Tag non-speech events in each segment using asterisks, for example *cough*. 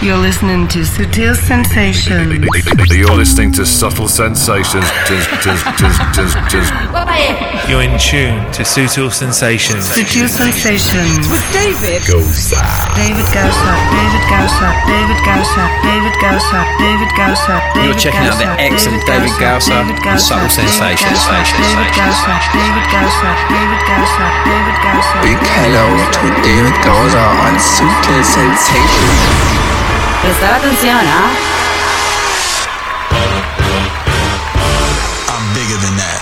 You're listening to Sutil Sensations. You're listening to Subtle Sensations. You're in tune to Sutil Sensations. Sutil Sensations. With David. Gosa. David Gausa, David Gausa, David Gausa, David Gausa, David Gausa, You're checking out the excellent David Gausa on Subtle Sensations. David Gausa, David Gausa, David Gausa, David Gausa. Big hello to David Gausa on Sutil Sensations. Prestar atención, ¿ah? I'm bigger than that.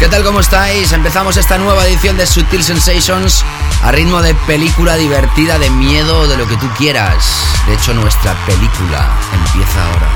¿Qué tal? ¿Cómo estáis? Empezamos esta nueva edición de Sutil Sensations a ritmo de película divertida, de miedo de lo que tú quieras. De hecho, nuestra película empieza ahora.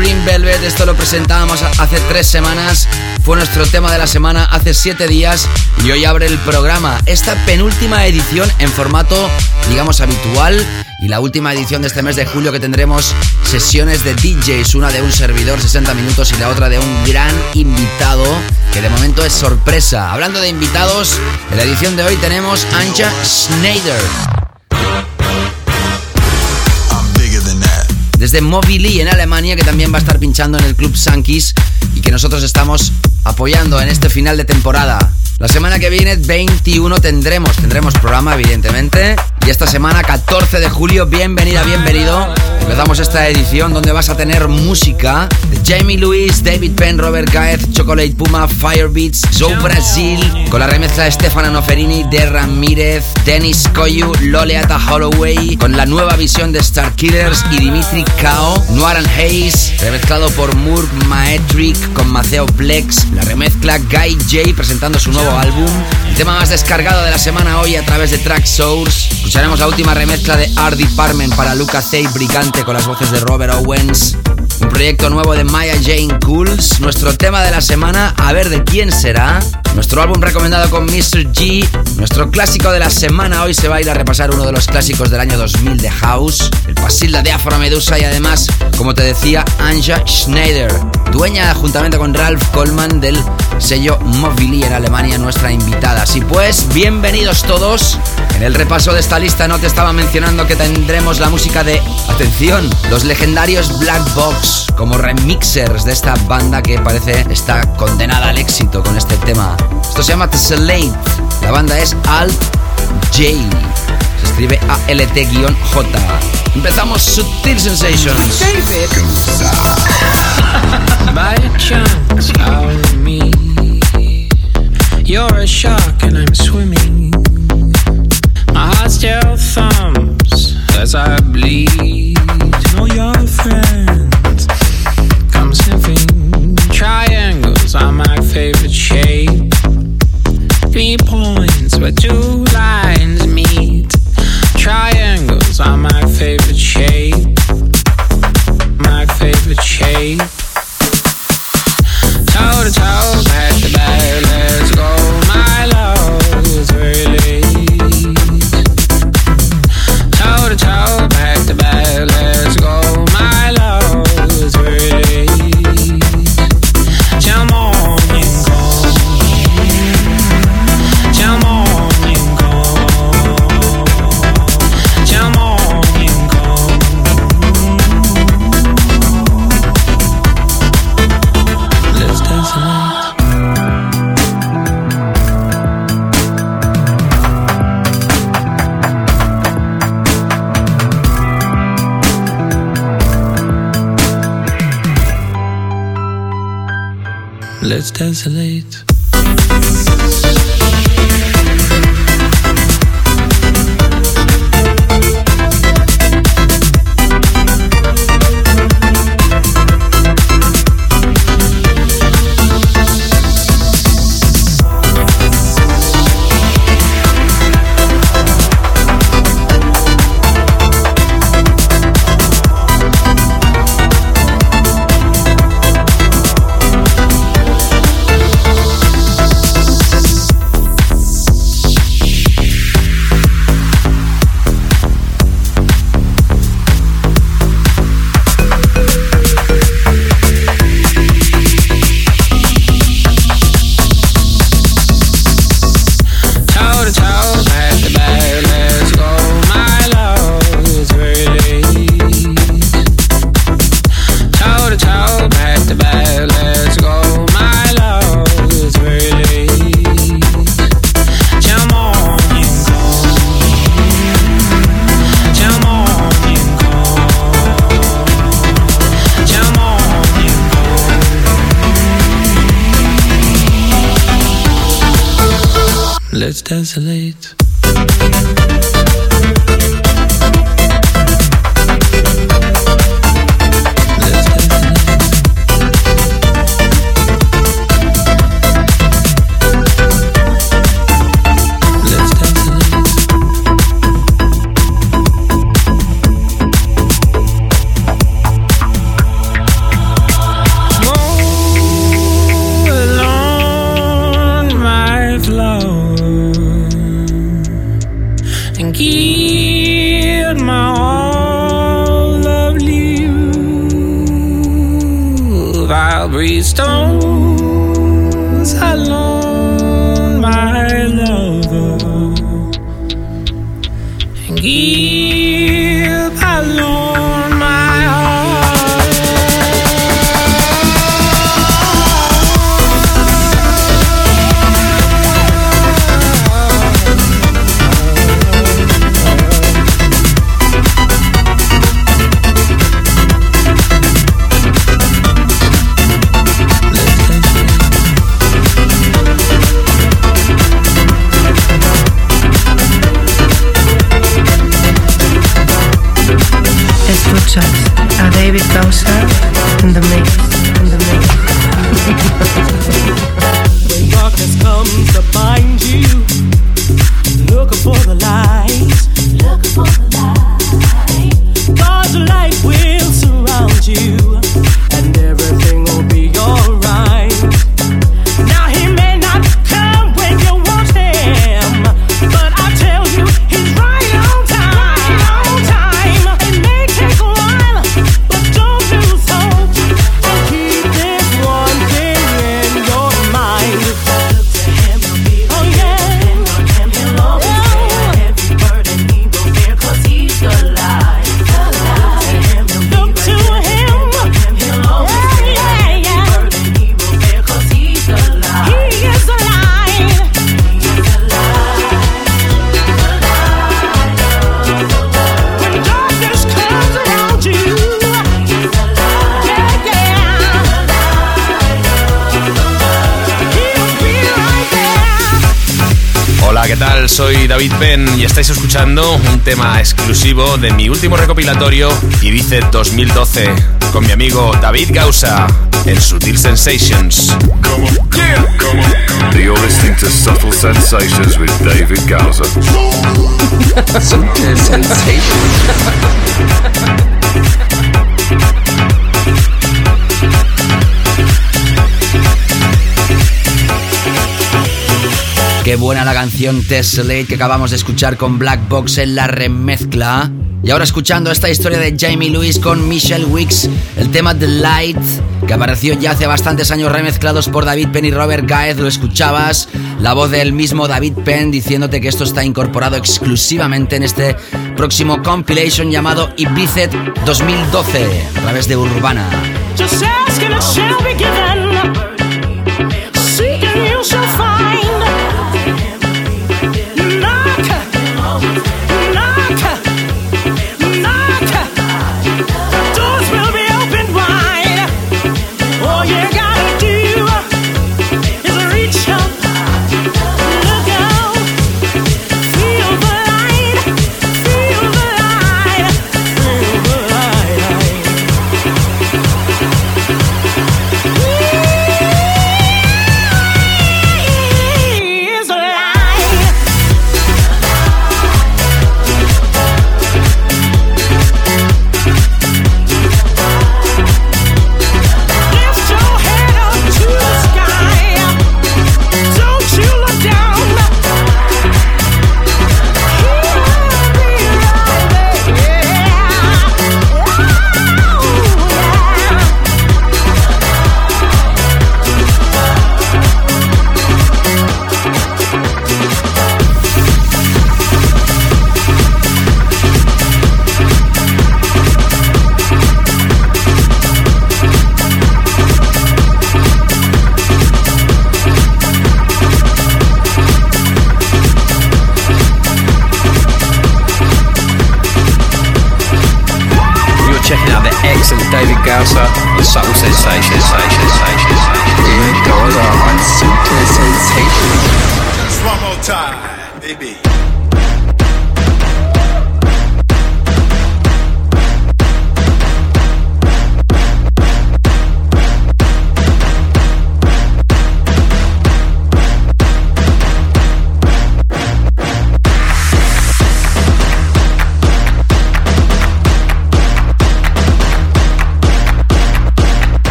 Green Velvet. Esto lo presentábamos hace tres semanas. Fue nuestro tema de la semana hace siete días y hoy abre el programa. Esta penúltima edición en formato, digamos, habitual. Y la última edición de este mes de julio que tendremos sesiones de DJs, una de un servidor 60 minutos y la otra de un gran invitado que de momento es sorpresa. Hablando de invitados, en la edición de hoy tenemos Anja Schneider. Desde Mobili en Alemania, que también va a estar pinchando en el Club Sankis y que nosotros estamos apoyando en este final de temporada. La semana que viene, 21, tendremos, tendremos programa, evidentemente. Y esta semana, 14 de julio, bienvenida, bienvenido. Empezamos esta edición donde vas a tener música de Jamie Lewis, David Penn, Robert Gaez, Chocolate Puma, Firebeats, Joe Brasil, con la remezcla de Stefano Noferini, de Ramírez, Dennis Koyu, Loleata Holloway, con la nueva visión de Star Killers y Dimitri Kao, Noaran Hayes, remezclado por Murk Maetric con Maceo Plex, la remezcla Guy J presentando su nuevo álbum, el tema más descargado de la semana hoy a través de Track Source. Escucharemos la última remezcla de Art Department para Luca Zay Brigante con las voces de Robert Owens un proyecto nuevo de Maya Jane Cools, nuestro tema de la semana, a ver de quién será, nuestro álbum recomendado con Mr. G, nuestro clásico de la semana, hoy se va a ir a repasar uno de los clásicos del año 2000 de House, el Pasilda de Afro Medusa y además, como te decía, Anja Schneider, dueña juntamente con Ralph Coleman del sello Mobili en Alemania, nuestra invitada. Así pues, bienvenidos todos. En el repaso de esta lista no te estaba mencionando que tendremos la música de, atención, los legendarios Black Box. Como remixers de esta banda que parece está condenada al éxito con este tema. Esto se llama Tessellate. La banda es Alt J. Se escribe ALT-J. Empezamos Sutil Sensations. You're a shark and I'm swimming. My heart still thumps as I bleed. Triangles are my favorite shape. Three points where two lines meet. Triangles are my favorite shape. My favorite shape. Toe to toe. desolate. David Penn y estáis escuchando un tema exclusivo de mi último recopilatorio Ibiza 2012 con mi amigo David Gausa en Sutil Sensations. You're listening to Subtle Sensations with David Gausa. *laughs* Sutil Sensations. *laughs* Qué buena la canción Tessellate que acabamos de escuchar con Black Box en la remezcla. Y ahora escuchando esta historia de Jamie Lewis con Michelle Wicks, el tema The Light, que apareció ya hace bastantes años remezclados por David Penn y Robert Gaez, lo escuchabas, la voz del mismo David Penn diciéndote que esto está incorporado exclusivamente en este próximo compilation llamado Ibiza 2012, a través de Urbana. Just ask and it shall be given. Seek and you shall find.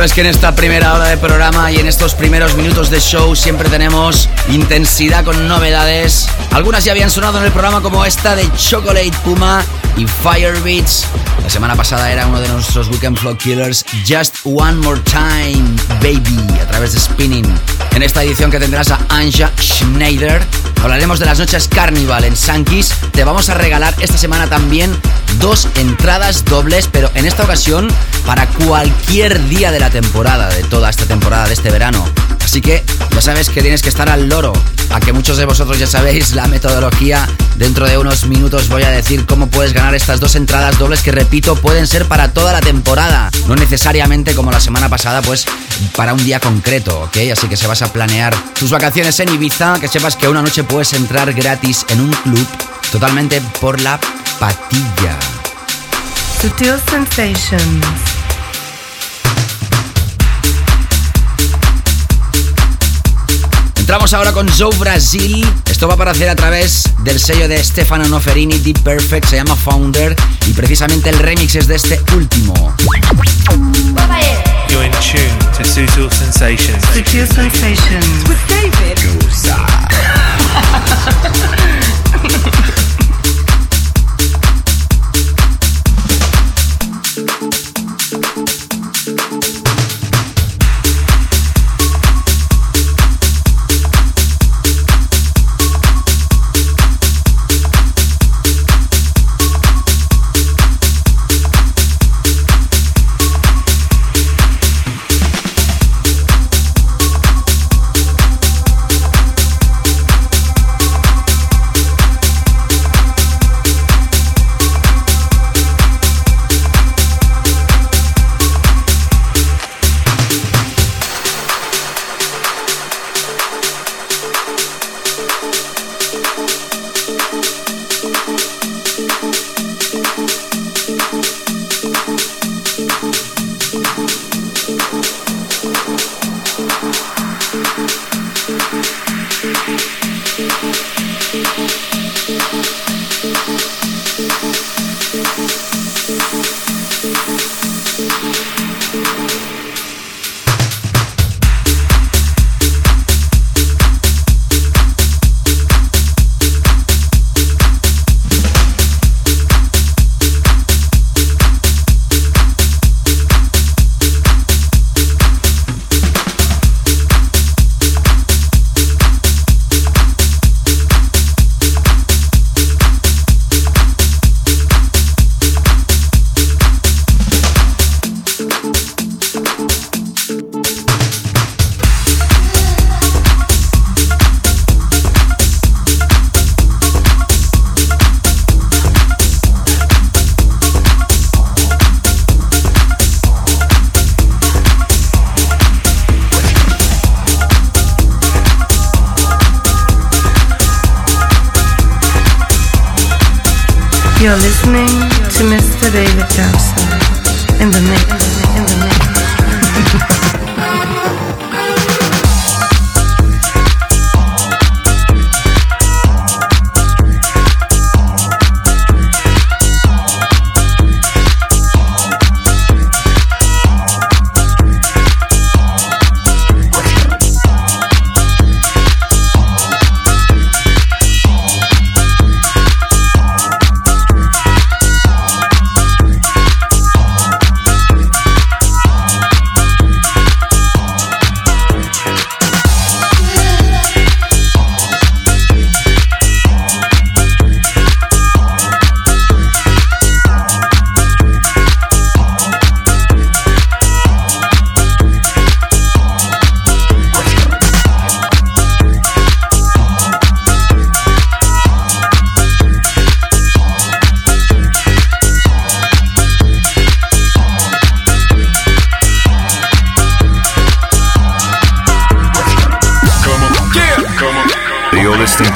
Sabes que en esta primera hora de programa y en estos primeros minutos de show siempre tenemos intensidad con novedades. Algunas ya habían sonado en el programa como esta de Chocolate Puma y Fire Beats. La semana pasada era uno de nuestros Weekend Flow Killers, Just One More Time, Baby, a través de Spinning. En esta edición que tendrás a Anja Schneider, hablaremos de las noches Carnival en Sankis. Te vamos a regalar esta semana también dos entradas dobles, pero en esta ocasión para cualquier día de la temporada, de toda esta temporada de este verano. Así que ya sabes que tienes que estar al loro. A que muchos de vosotros ya sabéis la metodología. Dentro de unos minutos voy a decir cómo puedes ganar estas dos entradas dobles que repito pueden ser para toda la temporada. No necesariamente como la semana pasada, pues para un día concreto, ¿ok? Así que si vas a planear tus vacaciones en Ibiza, que sepas que una noche puedes entrar gratis en un club totalmente por la patilla. Sutil Sensations. Entramos ahora con Joe Brasil. Esto va a aparecer a través del sello de Stefano Noferini, Deep Perfect, se llama Founder. Y precisamente el remix es de este último. You're in tune to Sutil Sensations. Sutil Sensations. With David. *laughs*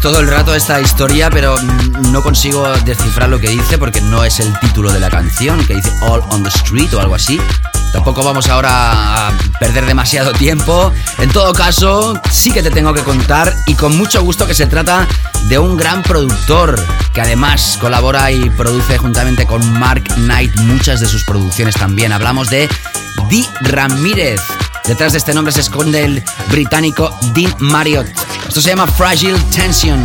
Todo el rato esta historia, pero mm, no consigo descifrar lo que dice porque no es el título de la canción, que dice All on the Street o algo así. Tampoco vamos ahora a perder demasiado tiempo. En todo caso, sí que te tengo que contar y con mucho gusto que se trata de un gran productor que además colabora y produce juntamente con Mark Knight muchas de sus producciones también. Hablamos de Di Ramírez. Detrás de este nombre se esconde el británico Dean Marriott. Esto se llama Fragile Tension.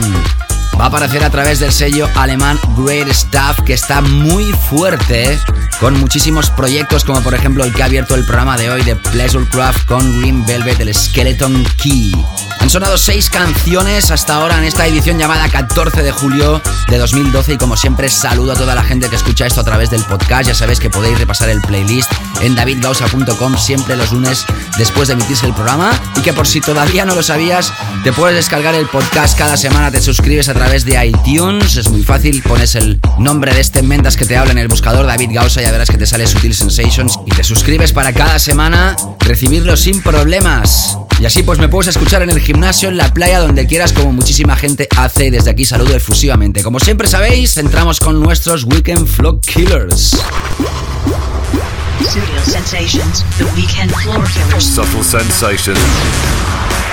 Va a aparecer a través del sello alemán Great Stuff, que está muy fuerte, con muchísimos proyectos, como por ejemplo el que ha abierto el programa de hoy de Pleasurecraft con Green Velvet, el Skeleton Key. Han sonado seis canciones hasta ahora en esta edición llamada 14 de julio de 2012 y como siempre saludo a toda la gente que escucha esto a través del podcast. Ya sabéis que podéis repasar el playlist en davidgausa.com siempre los lunes después de emitirse el programa y que por si todavía no lo sabías, te puedes descargar el podcast cada semana, te suscribes a través de iTunes, es muy fácil, pones el nombre de este Mendas que te habla en el buscador David Gausa, ya verás que te sale Sutil Sensations y te suscribes para cada semana recibirlo sin problemas. Y así pues me puedes escuchar en el gimnasio, en la playa, donde quieras, como muchísima gente hace. Desde aquí saludo efusivamente. Como siempre sabéis, entramos con nuestros Weekend Flow Killers. Studio Sensations, the weekend floor killers. Subtle sensations.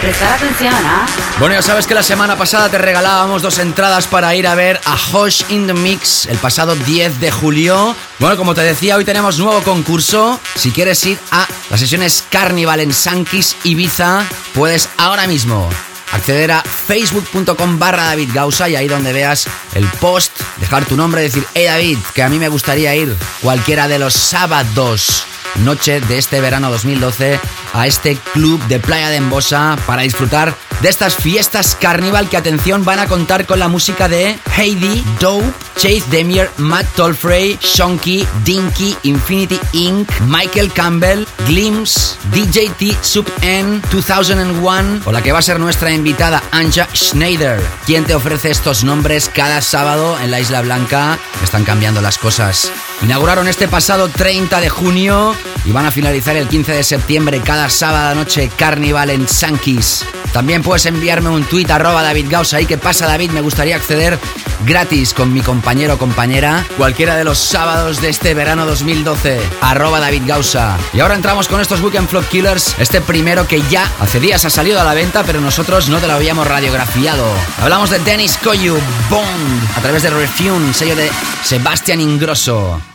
Prestar atención, ¿ah? Bueno, ya sabes que la semana pasada te regalábamos dos entradas para ir a ver a Hosh in the Mix el pasado 10 de julio. Bueno, como te decía, hoy tenemos nuevo concurso. Si quieres ir a las sesiones Carnival en Sankis Ibiza, puedes ahora mismo acceder a facebook.com barra David Gausa y ahí donde veas el post, dejar tu nombre y decir, hey David, que a mí me gustaría ir cualquiera de los sábados noche de este verano 2012 a este club de Playa de Embosa para disfrutar de estas fiestas carnival que atención van a contar con la música de Heidi, Dope, Chase Demier, Matt Tolfrey, Shonky, Dinky, Infinity Inc., Michael Campbell, Glimpse, DJT Sub N 2001 o la que va a ser nuestra invitada Anja Schneider, quien te ofrece estos nombres cada sábado en la Isla Blanca. Están cambiando las cosas. Inauguraron este pasado 30 de junio y van a finalizar el 15 de septiembre cada sábado noche Carnival en Sankis. También puedes enviarme un tuit arroba David Gausa ahí que pasa David, me gustaría acceder gratis con mi compañero o compañera cualquiera de los sábados de este verano 2012 arroba David Gausa. Y ahora entramos con estos Weekend Flop Killers, este primero que ya hace días ha salido a la venta pero nosotros no te lo habíamos radiografiado. Hablamos de Dennis Koyu, Bond, a través de Refune, sello de Sebastian Ingrosso.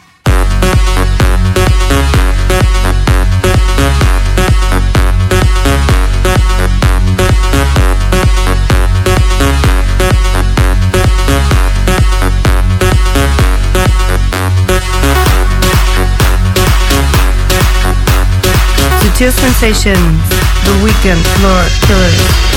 Sutil Sensations, the weekend floor killers.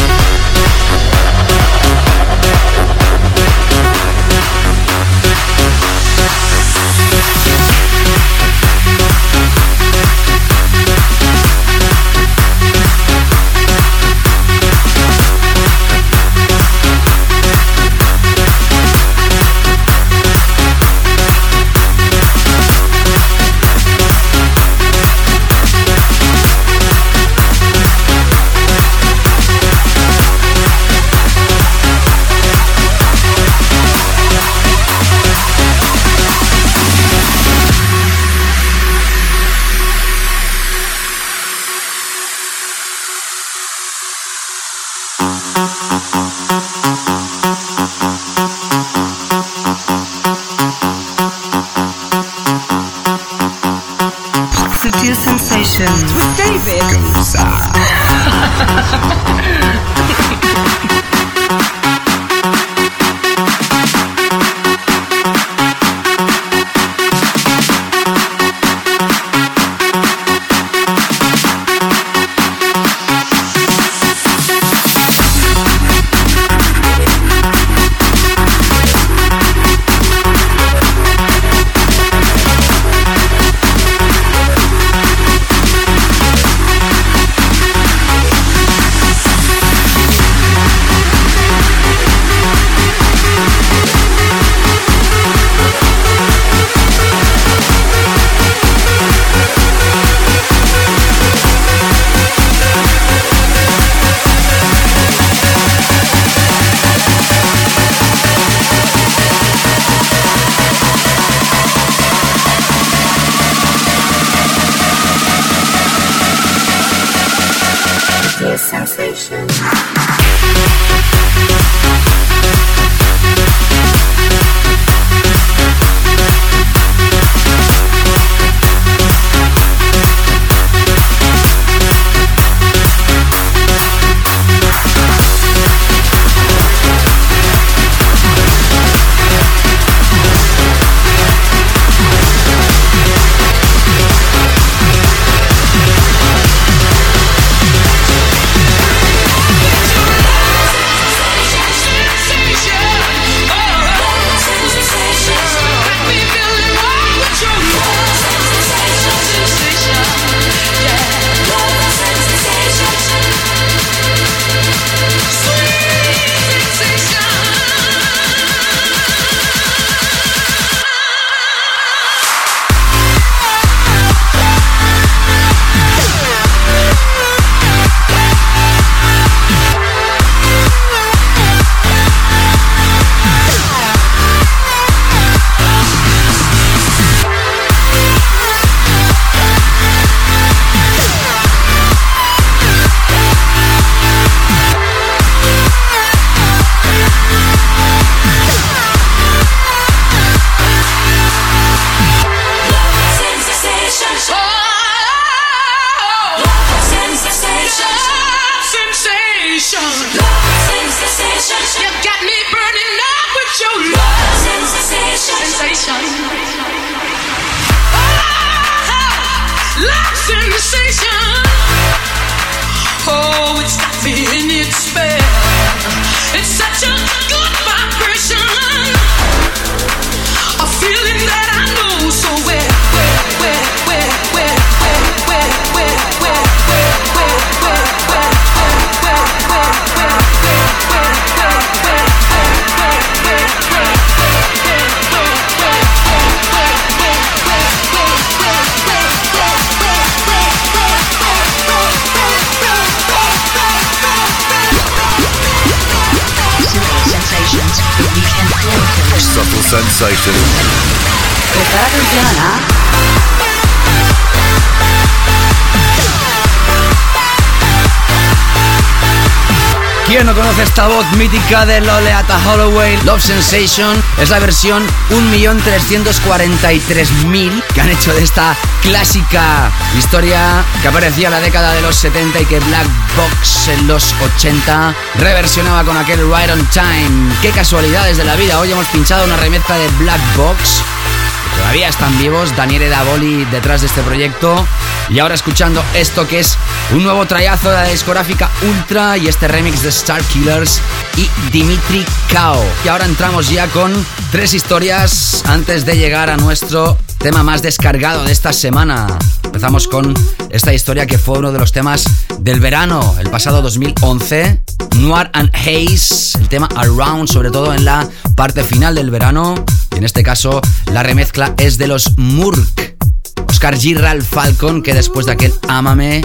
Mítica de Loleata Holloway, Love Sensation, es la versión 1.343.000 que han hecho de esta clásica historia que aparecía en la década de los 70 y que Black Box en los 80 reversionaba con aquel Right on Time. Qué casualidades de la vida, hoy hemos pinchado una remezcla de Black Box. Todavía están vivos, Daniele Davoli detrás de este proyecto y ahora escuchando esto que es un nuevo trayazo de la discográfica Ultra y este remix de Star Killers y Dimitri Kao. Y ahora entramos ya con tres historias antes de llegar a nuestro tema más descargado de esta semana. Empezamos con esta historia que fue uno de los temas del verano, el pasado 2011. Noir and Haze, el tema Around, sobre todo en la parte final del verano. Y en este caso, la remezcla es de los Murk. Oscar Girral Falcon, que después de aquel Amame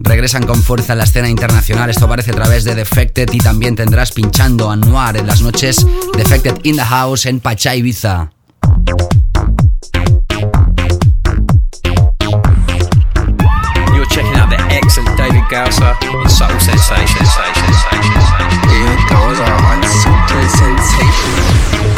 regresan con fuerza en la escena internacional. Esto aparece a través de Defected y también tendrás pinchando a Noir en las noches Defected in the House en Pacha Ibiza. You're checking out the excellent David Gausser on Subtle Sensations. David Gausser on Subtle Sensations.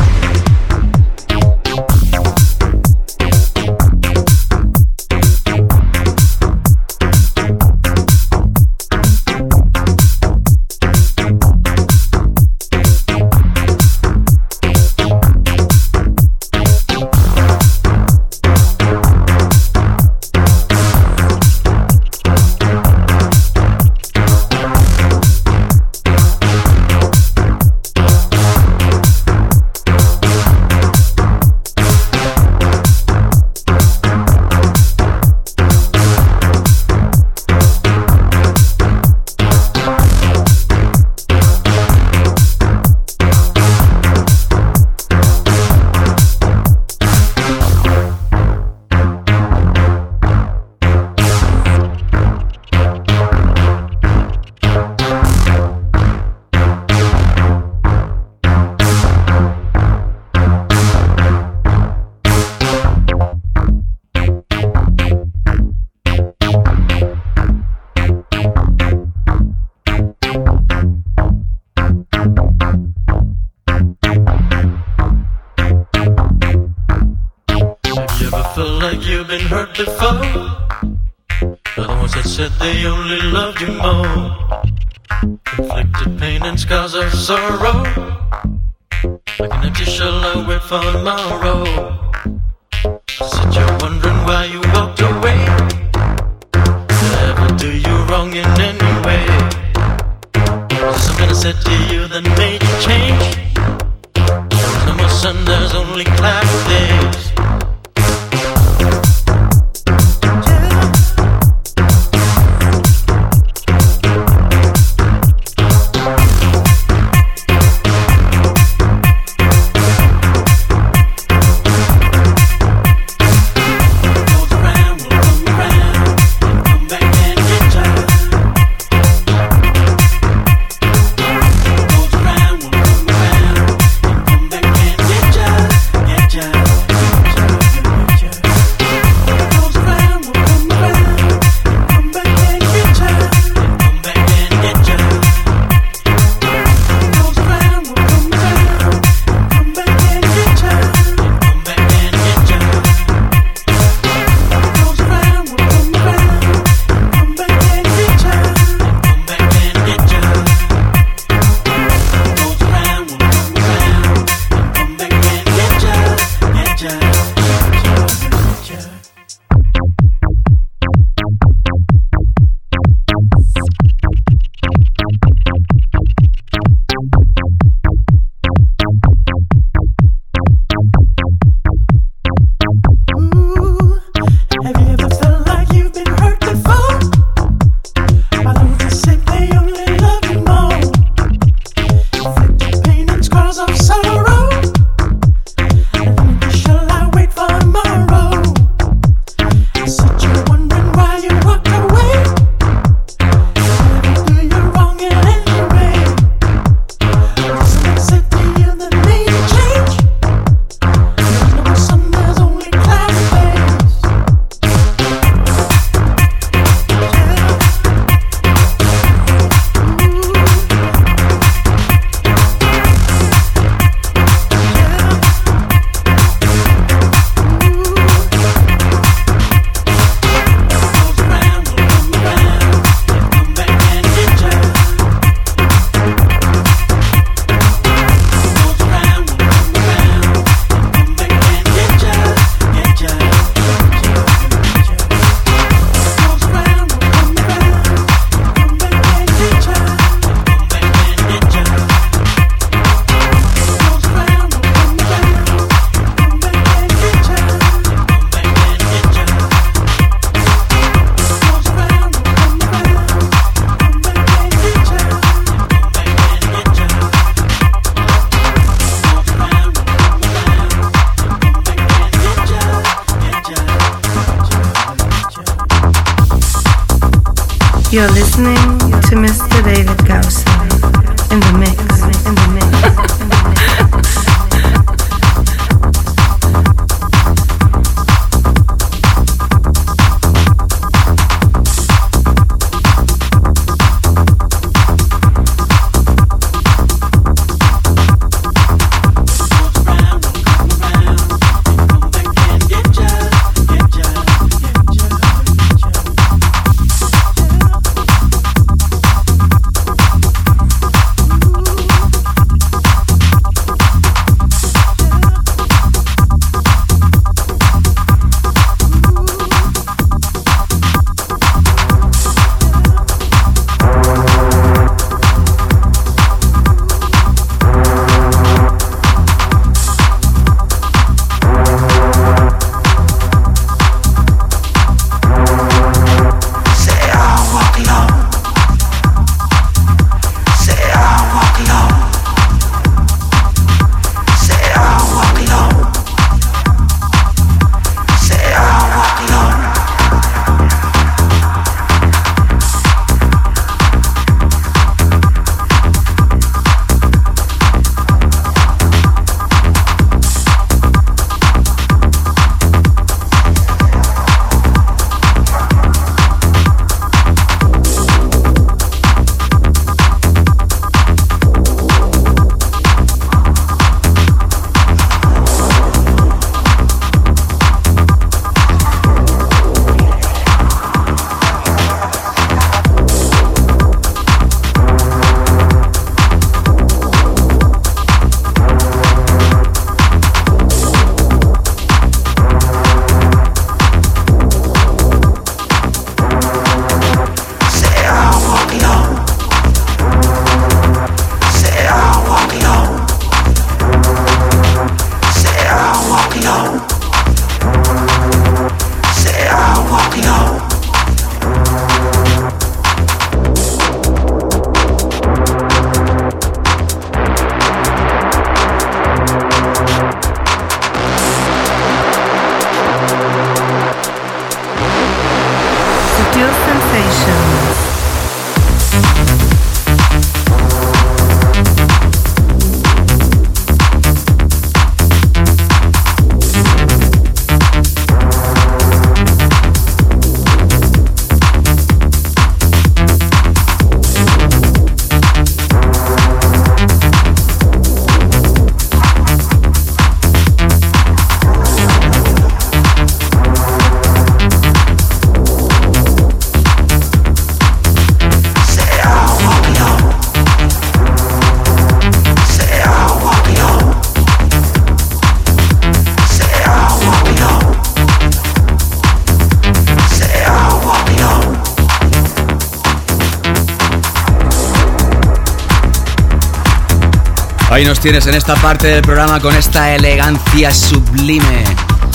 Nos tienes en esta parte del programa con esta elegancia sublime.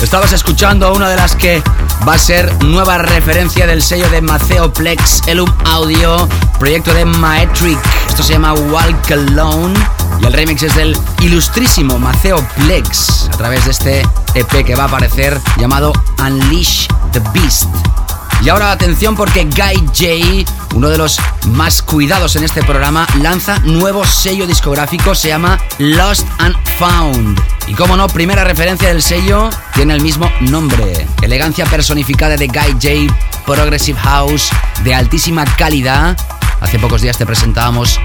Estabas escuchando a una de las que va a ser nueva referencia del sello de Maceo Plex, Elum Audio, proyecto de Maetric. Esto se llama Walk Alone y el remix es del ilustrísimo Maceo Plex a través de este EP que va a aparecer llamado Unleash the Beast. Y ahora atención porque Guy J, uno de los más cuidados en este programa, lanza nuevo sello discográfico, se llama Lost and Found. Y como no, primera referencia del sello tiene el mismo nombre. Elegancia personificada de Guy J, Progressive House, de altísima calidad. Hace pocos días te presentábamos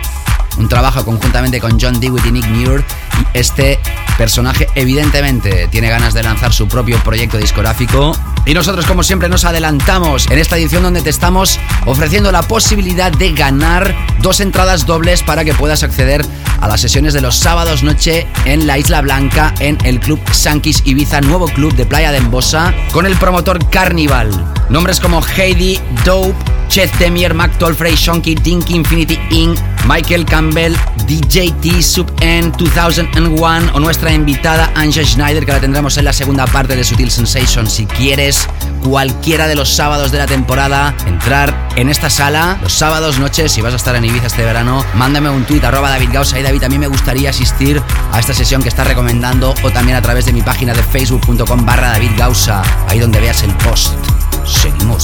un trabajo conjuntamente con John Dewitt y Nick Muir. Y este personaje, evidentemente, tiene ganas de lanzar su propio proyecto discográfico. Y nosotros, como siempre, nos adelantamos en esta edición donde te estamos ofreciendo la posibilidad de ganar dos entradas dobles para que puedas acceder a las sesiones de los sábados noche en la Isla Blanca en el Club Sankis Ibiza, nuevo club de Playa de Embosa, con el promotor Carnival. Nombres como Heidi, Dope, Chet Demier, Mac Tolfrey, Shonky, Dinky, Infinity Inc., Michael Campbell, DJT Sub N 2001 o nuestra invitada Anja Schneider que la tendremos en la segunda parte de Sutil Sensation. Si quieres cualquiera de los sábados de la temporada entrar en esta sala los sábados noches si vas a estar en Ibiza este verano mándame un tweet arroba David Gausa y David a mí me gustaría asistir a esta sesión que estás recomendando o también a través de mi página de facebook.com barra David Gausa ahí donde veas el post. Seguimos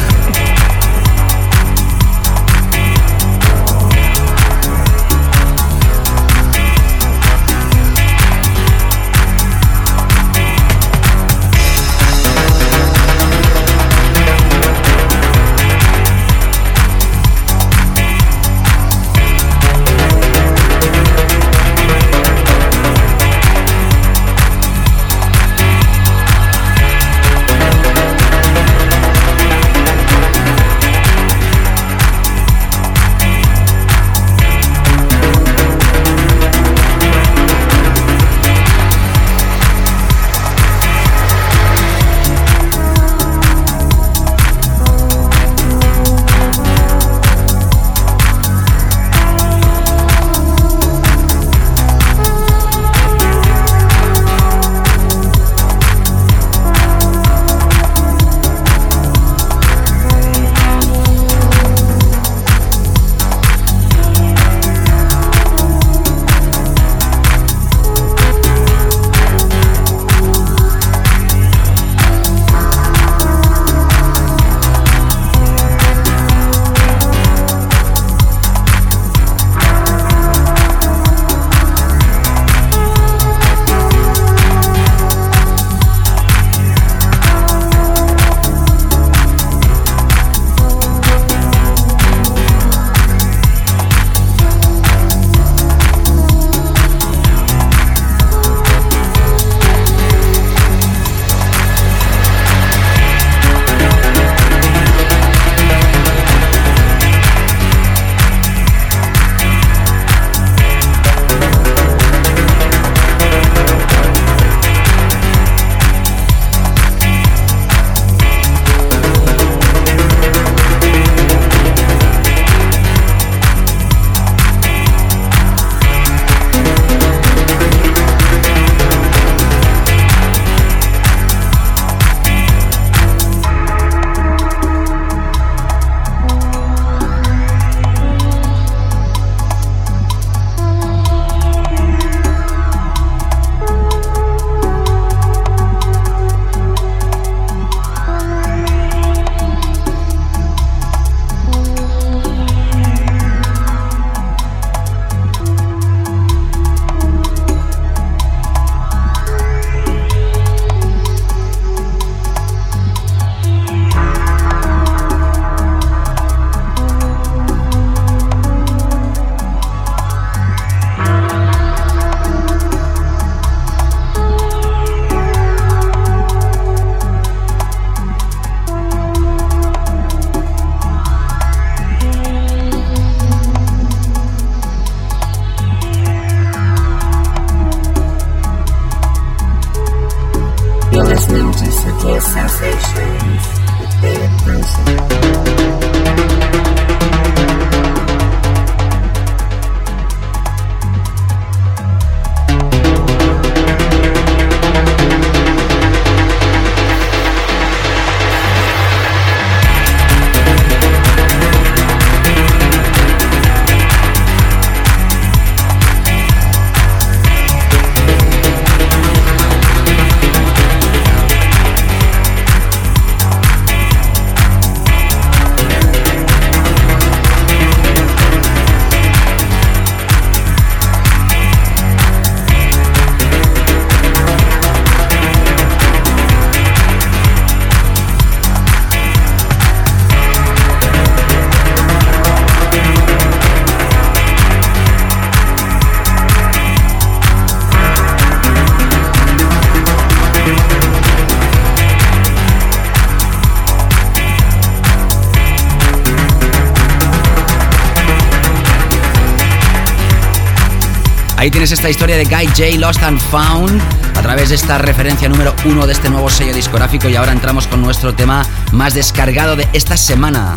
Ahí tienes esta historia de Guy J Lost and Found a través de esta referencia número uno de este nuevo sello discográfico y ahora entramos con nuestro tema más descargado de esta semana.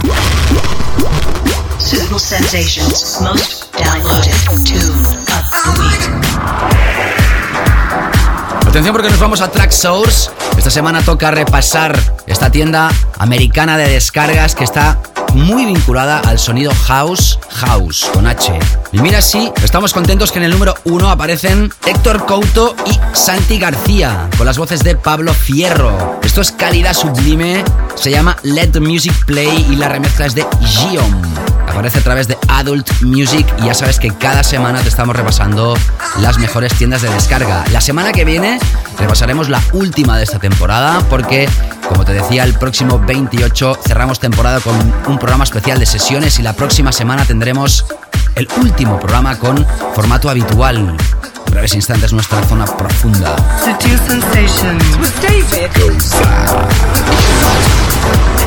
Suitable Sensations, most downloaded tune of the week. Atención porque nos vamos a Track Source. Esta semana toca repasar esta tienda americana de descargas que está muy vinculada al sonido house, house, con H. Y mira, sí, estamos contentos que en el número uno aparecen Héctor Couto y Santi García, con las voces de Pablo Fierro. Esto es calidad sublime, se llama Let the Music Play y la remezcla es de Gion. Aparece a través de Adult Music y ya sabes que cada semana te estamos repasando las mejores tiendas de descarga. La semana que viene repasaremos la última de esta temporada porque, como te decía, el próximo 28 cerramos temporada con un programa especial de sesiones y la próxima semana tendremos el último programa con formato habitual. En breves instantes nuestra zona profunda. David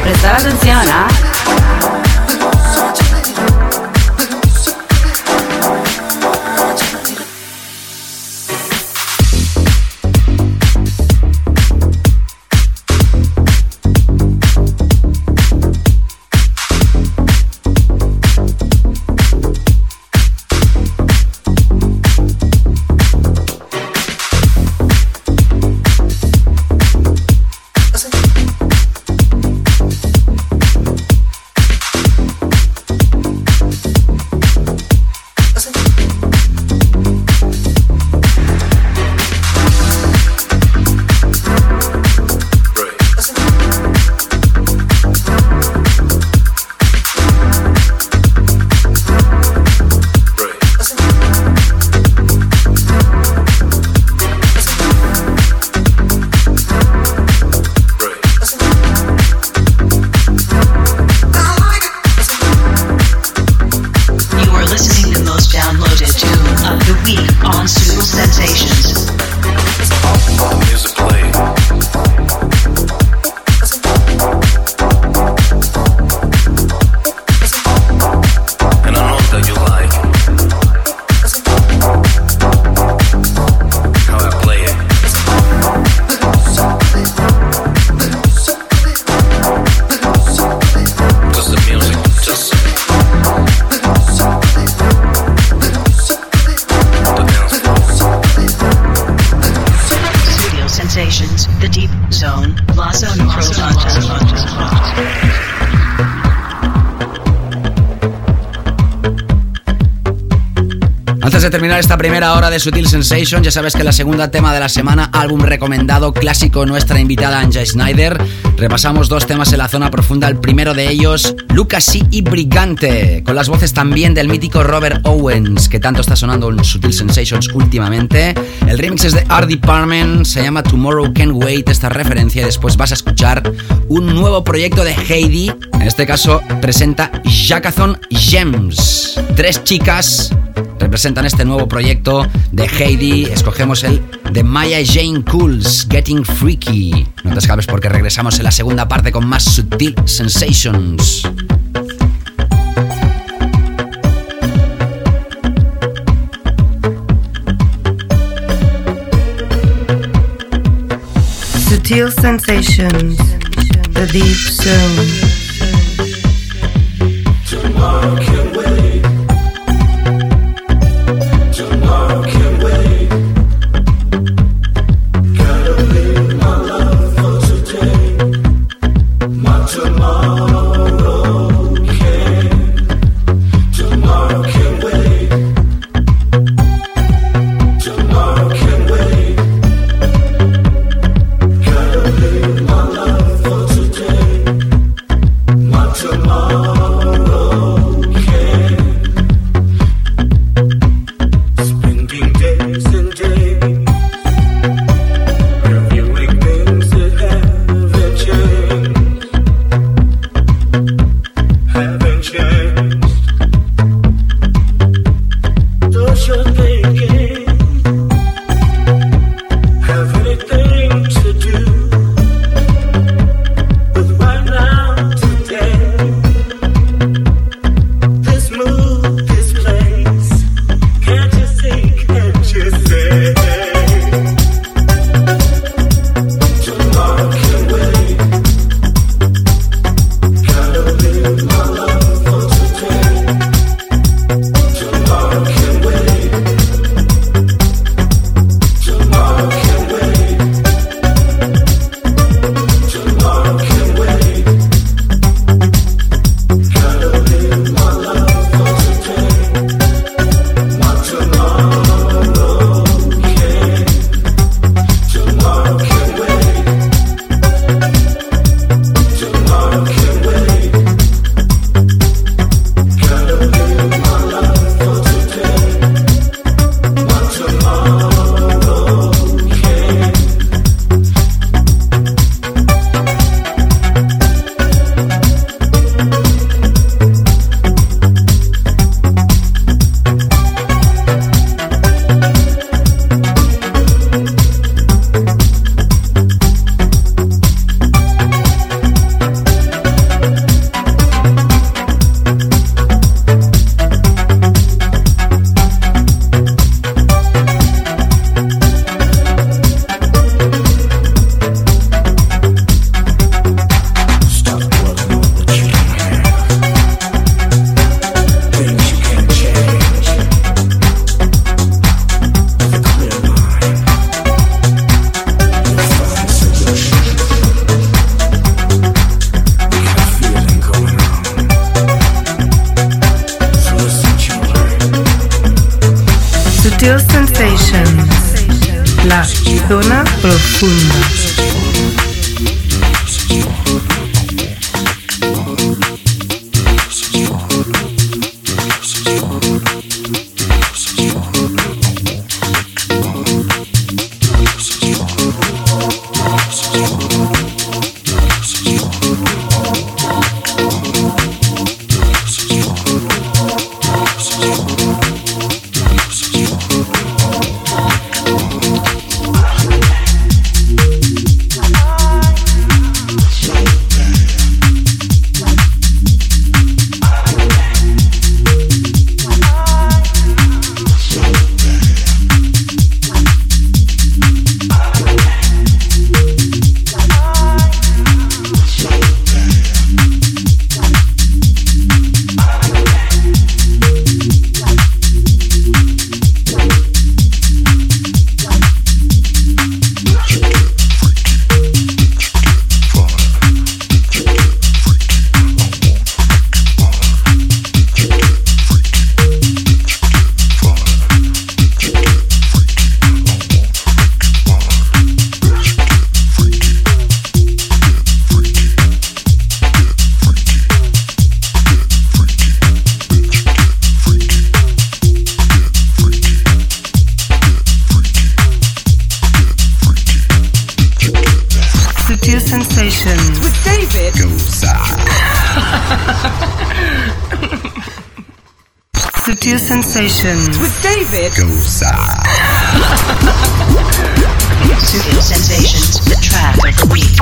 Prestar atención, ¿ah? Esta primera hora de Sutil Sensation, ya sabes que la segunda tema de la semana, álbum recomendado clásico nuestra invitada Anja Schneider. Repasamos dos temas en la zona profunda. El primero de ellos, Lucas y Brigante, con las voces también del mítico Robert Owens, que tanto está sonando en Sutil Sensations últimamente. El remix es de Art Department, se llama Tomorrow Can't Wait, esta referencia, y después vas a escuchar un nuevo proyecto de Heidi. En este caso, presenta Jackathon Gems. Tres chicas representan este nuevo proyecto de Heidi. Escogemos el de Maya Jane Cools, Getting Freaky. No te escapes porque regresamos en la segunda parte con más Sutil Sensations. Sutil sensations, the deep zone.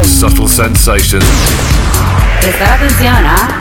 Subtle Sensations. Prestar atención, ¿ah?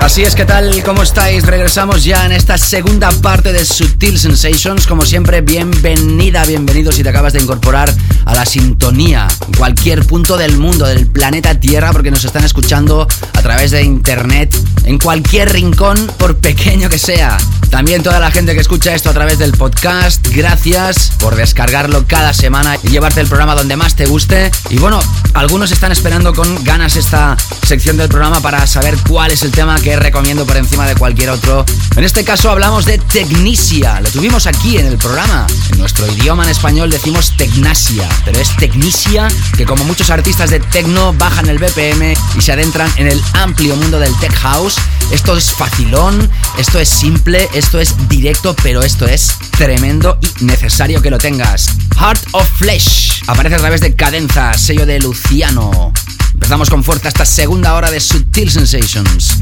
Así es, ¿qué tal? ¿Cómo estáis? Regresamos ya en esta segunda parte de Sutil Sensations. Como siempre, bienvenida, bienvenido si te acabas de incorporar a la sintonía en cualquier punto del mundo, del planeta Tierra, porque nos están escuchando a través de internet, en cualquier rincón, por pequeño que sea. También toda la gente que escucha esto a través del podcast, gracias por descargarlo cada semana y llevarte el programa donde más te guste. Y bueno, algunos están esperando con ganas esta sección del programa para saber cuál es el tema que recomiendo por encima de cualquier otro. En este caso hablamos de Tecnicia, lo tuvimos aquí en el programa. En nuestro idioma en español decimos Tecnasia, pero es Tecnicia que como muchos artistas de techno bajan el BPM y se adentran en el amplio mundo del tech house. Esto es facilón, esto es simple, esto es directo, pero esto es tremendo y necesario que lo tengas. Heart of Flesh aparece a través de Cadenza, sello de Luciano. Empezamos con fuerza esta segunda hora de Sutil Sensations.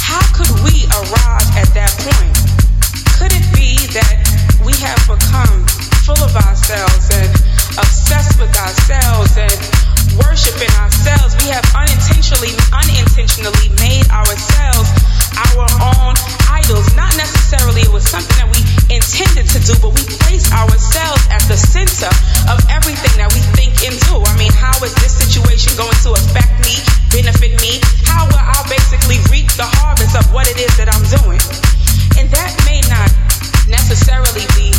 How could we arrive at that point? Could it be that we have become full of ourselves and obsessed with ourselves and worshiping ourselves? We have unintentionally unintentionally made ourselves our own idols. Not necessarily it was something that we intended to do, but we place ourselves at the center of everything that we think and do. I mean, how is this situation going to affect me, benefit me? How will I basically reap the harvest of what it is that I'm doing? And that may not necessarily be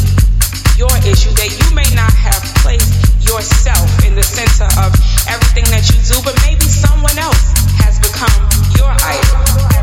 your issue, that you may not have placed yourself in the center of everything that you do, but maybe someone else has become your idol.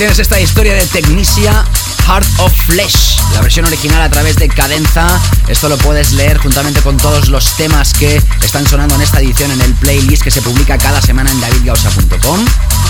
Tienes esta historia de Tecnicia, Heart of Flesh. La versión original a través de Cadenza. Esto lo puedes leer juntamente con todos los temas que están sonando en esta edición en el playlist que se publica cada semana en davidgausa.com.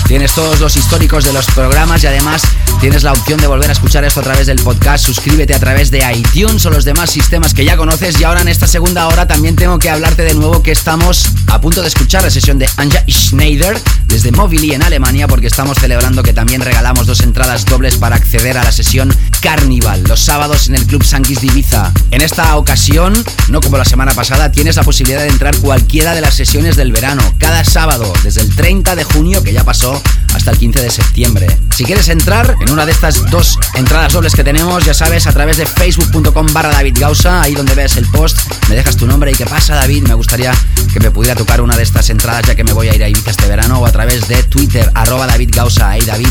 Tienes todos los históricos de los programas y además tienes la opción de volver a escuchar esto a través del podcast. Suscríbete a través de iTunes o los demás sistemas que ya conoces. Y ahora en esta segunda hora también tengo que hablarte de nuevo que estamos a punto de escuchar la sesión de Anja Schneider desde Mobili en Alemania porque estamos celebrando que también regalamos dos entradas dobles para acceder a la sesión Carnival los sábados en el Club Sankis de Ibiza. En esta ocasión, no como la semana pasada, tienes la posibilidad de entrar cualquiera de las sesiones del verano, cada sábado, desde el 30 de junio que ya pasó hasta el 15 de septiembre. Si quieres entrar en una de estas dos entradas dobles que tenemos, ya sabes, a través de facebook.com barra David Gausa, ahí donde ves el post, me dejas tu nombre y qué pasa David, me gustaría que me pudiera tocar una de estas entradas ya que me voy a ir a Ibiza este verano o a través de Twitter, arroba David Gausa, ahí David,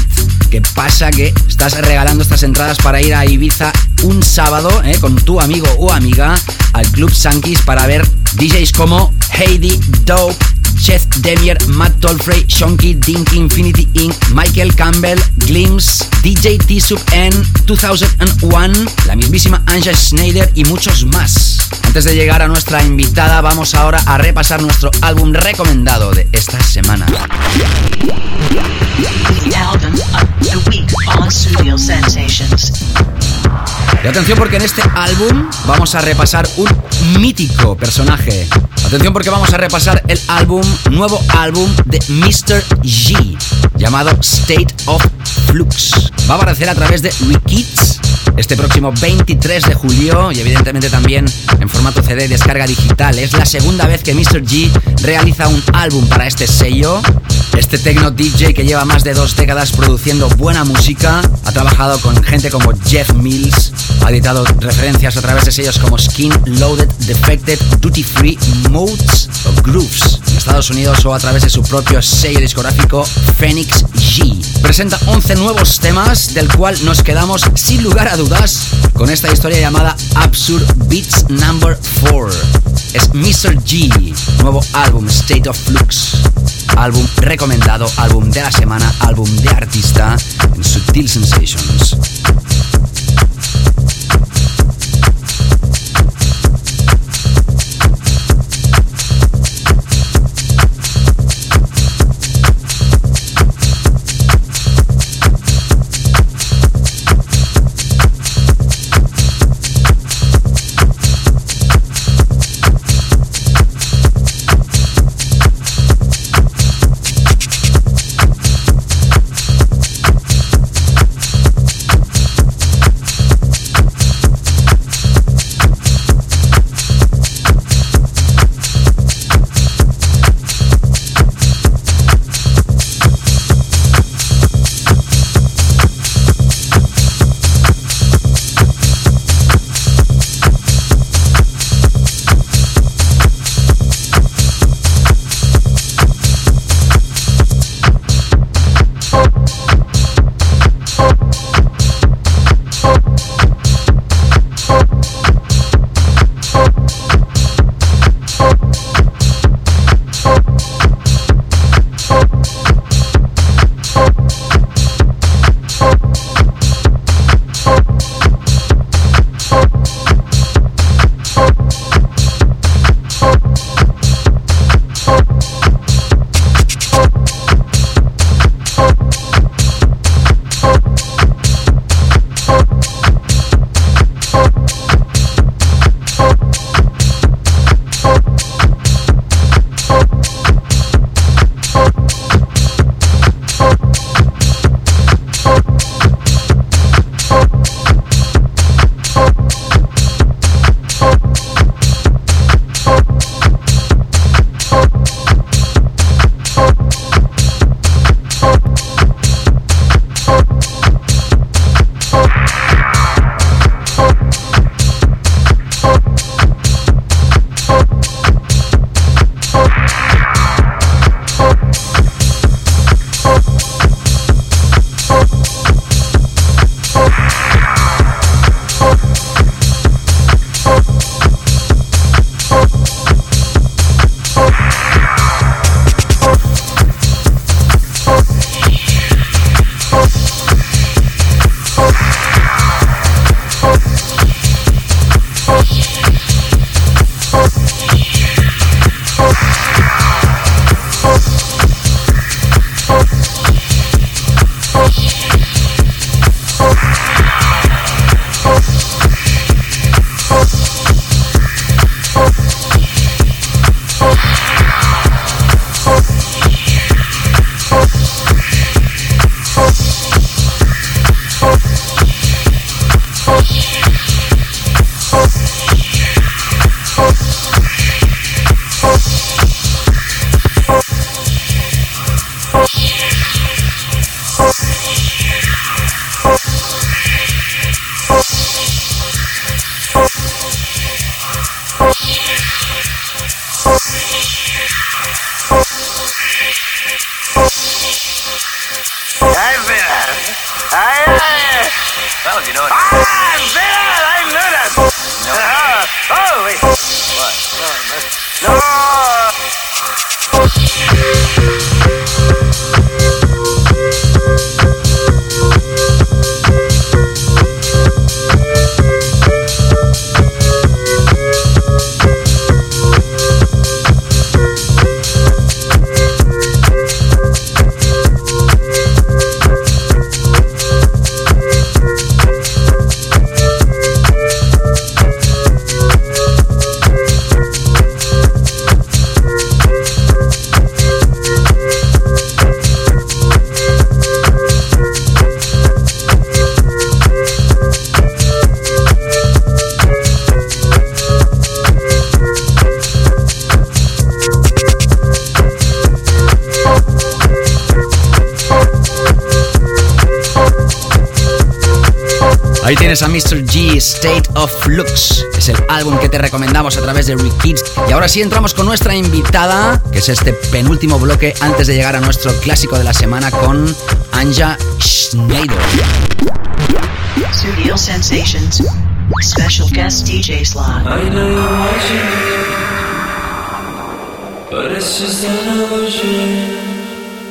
qué pasa que estás regalando estas entradas para ir a Ibiza un sábado eh, con tu amigo o amiga al Club Sankis para ver DJs como Heidi Dope, Chef Demier, Matt Tolfrey, Shonky, Dink Infinity Inc., Michael Campbell, Glimpse, DJ T-Sub N, 2001, la mismísima Anja Schneider y muchos más. Antes de llegar a nuestra invitada, vamos ahora a repasar nuestro álbum recomendado de esta semana. Y atención porque en este álbum vamos a repasar un mítico personaje. Atención porque vamos a repasar el álbum, nuevo álbum de Mr. G, llamado State of Flux. Va a aparecer a través de Wikids este próximo 23 de julio y evidentemente también en formato CD descarga digital. Es la segunda vez que Mr. G realiza un álbum para este sello. Este techno DJ que lleva más de dos décadas produciendo buena música, ha trabajado con gente como Jeff Mills, ha editado referencias a través de sellos como Skin, Loaded, Defected, Duty Free, Modes o Grooves en Estados Unidos o a través de su propio sello discográfico Phoenix G. Presenta 11 nuevos temas del cual nos quedamos sin lugar a dudas con esta historia llamada Absurd Beats Number 4. Es Mr. G, nuevo álbum State of Flux. Álbum recomendado, álbum de la semana, álbum de artista en Subtil Sensations. Flux. Es el álbum que te recomendamos a través de Kids. Y ahora sí entramos con nuestra invitada, que es este penúltimo bloque antes de llegar a nuestro clásico de la semana con Anja Schneider. Studio Sensations. Special guest DJ slot. I know you're watching, but it's just an illusion.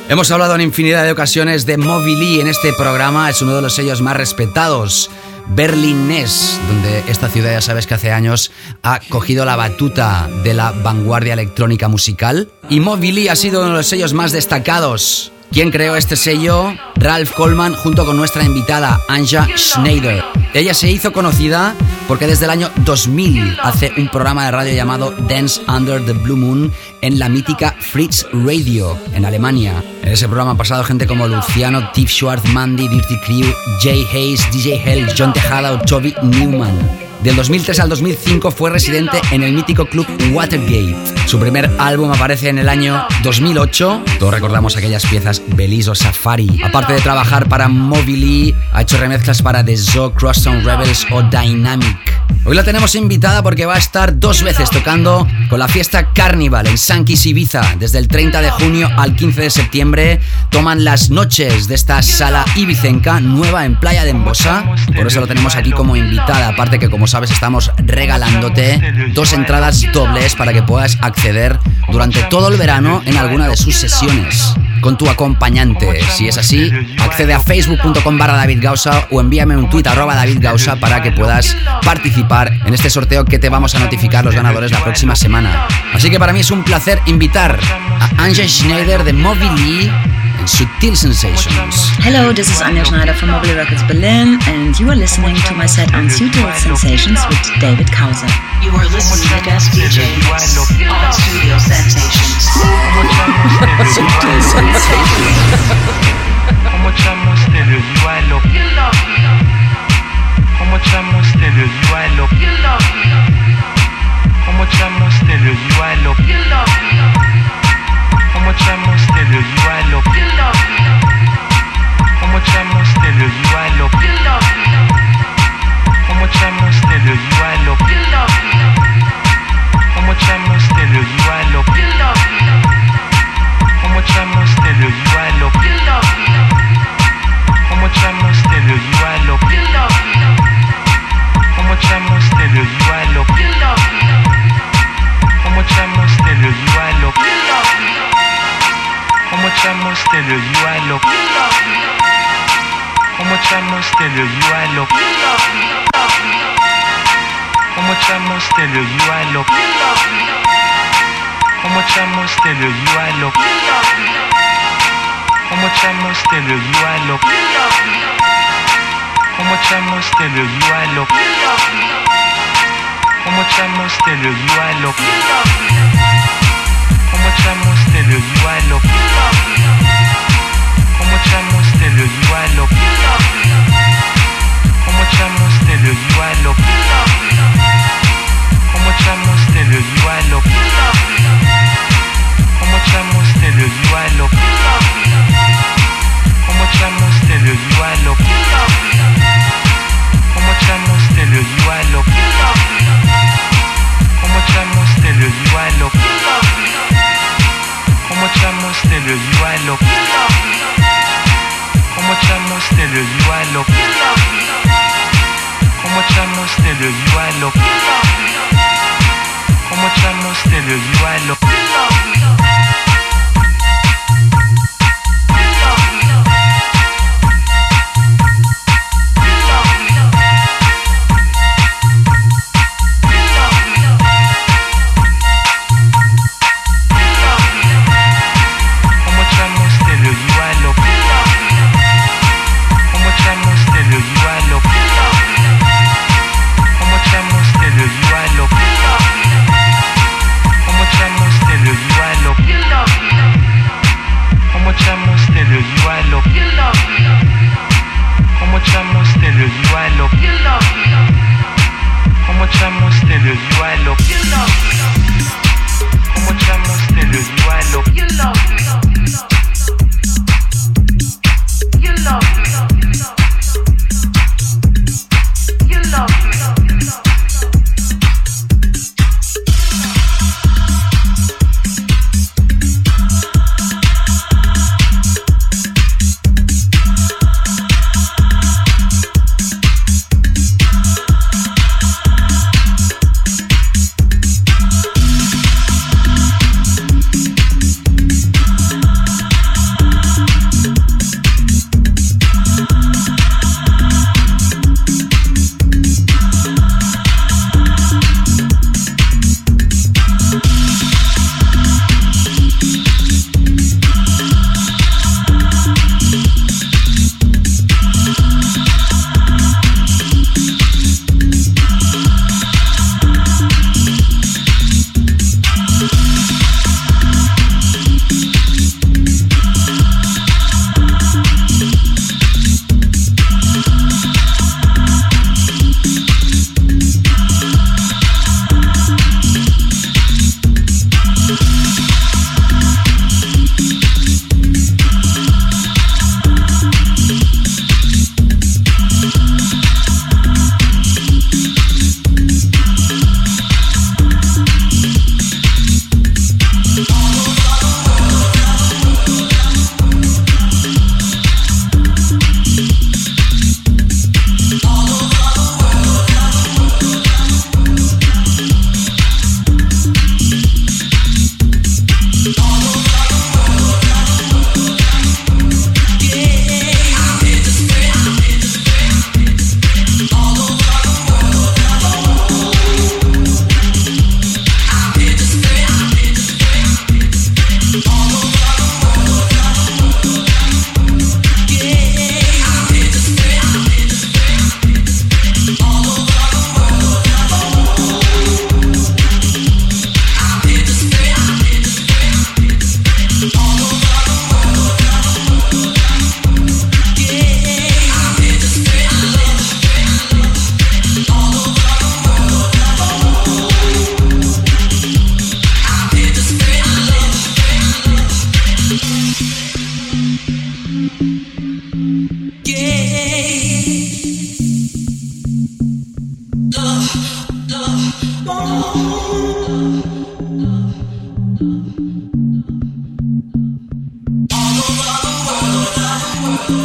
Hemos hablado en infinidad de ocasiones de Moby Lee en este programa, es uno de los sellos más respetados berlinés, donde esta ciudad ya sabes que hace años ha cogido la batuta de la vanguardia electrónica musical. Y Moby Lee ha sido uno de los sellos más destacados. ¿Quién creó este sello? Ralph Coleman junto con nuestra invitada Anja Schneider. Ella se hizo conocida porque desde el año 2000 hace un programa de radio llamado Dance Under the Blue Moon en la mítica Fritz Radio en Alemania. En ese programa han pasado gente como Luciano, Tiff Schwartz, Mandy, Dirty Crew, Jay Hayes, DJ Hell, John Tejada o Toby Newman. Del 2003 al 2005 fue residente en el mítico club Watergate. Su primer álbum aparece en el año 2008. Todos recordamos aquellas piezas Belize o Safari. Aparte de trabajar para Mobily, ha hecho remezclas para The Zoo, Crosstown Rebels o Dynamic. Hoy la tenemos invitada porque va a estar dos veces tocando con la fiesta Carnival en Sankis Ibiza. Desde el 30 de junio al 15 de septiembre toman las noches de esta sala ibicenca nueva en Playa de Embosa. Por eso lo tenemos aquí como invitada. Aparte que como sabes estamos regalándote dos entradas dobles para que puedas acceder durante todo el verano en alguna de sus sesiones con tu acompañante. Si es así, accede a facebook.com barra David Gausa o envíame un tweet arroba David Gausa para que puedas participar en este sorteo que te vamos a notificar los ganadores la próxima semana. Así que para mí es un placer invitar a Anja Schneider de Moby Lee and Sutil Sensations. Hello, this is Anja Schneider from Mobile Records Berlin, and you are listening to my set on Sutil Sensations with David Kauser. You are listening to guest DJ mix on Studio Sensations. Sutil Sensations. How much I must tell you, you I love. How much I must tell you, you I love. How you, you. How much I must tell you, you I love. How much I must tell you, you I love. How much I must tell you, you I love. How Este de le yualo. Cómo echamos este de le yualo. Cómo echamos este de le yualo. Cómo echamos de le yualo. Cómo echamos de le yualo. Cómo echamos de le yualo. Cómo echamos de le yualo. Cómo echamos de le yualo. Tell you, you I love. You, you. How much I must tell you, you I love. You, you. How much I must tell you, you I love. You, you. How much I must tell you, you I love. How much I must tell you, you I love. Comment chamos te le yo alok Comment chamos te le yo alok Comment chamos te le yo alok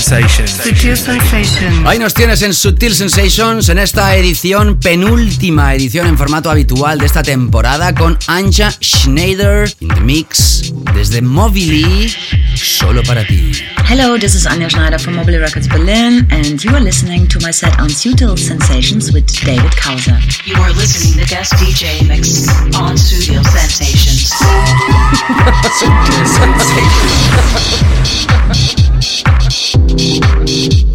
Sensations. Sutil Sensations. Ahí nos tienes en Sutil Sensations en esta edición, penúltima edición en formato habitual de esta temporada con Anja Schneider in the mix desde Mobily, solo para ti. Hello, this is Anja Schneider from Mobile Records Berlin, and you are listening to my set on Sutil Sensations with David Kauser. You are listening to guest DJ mix on Studio Sensations. *laughs* *laughs* シュッ!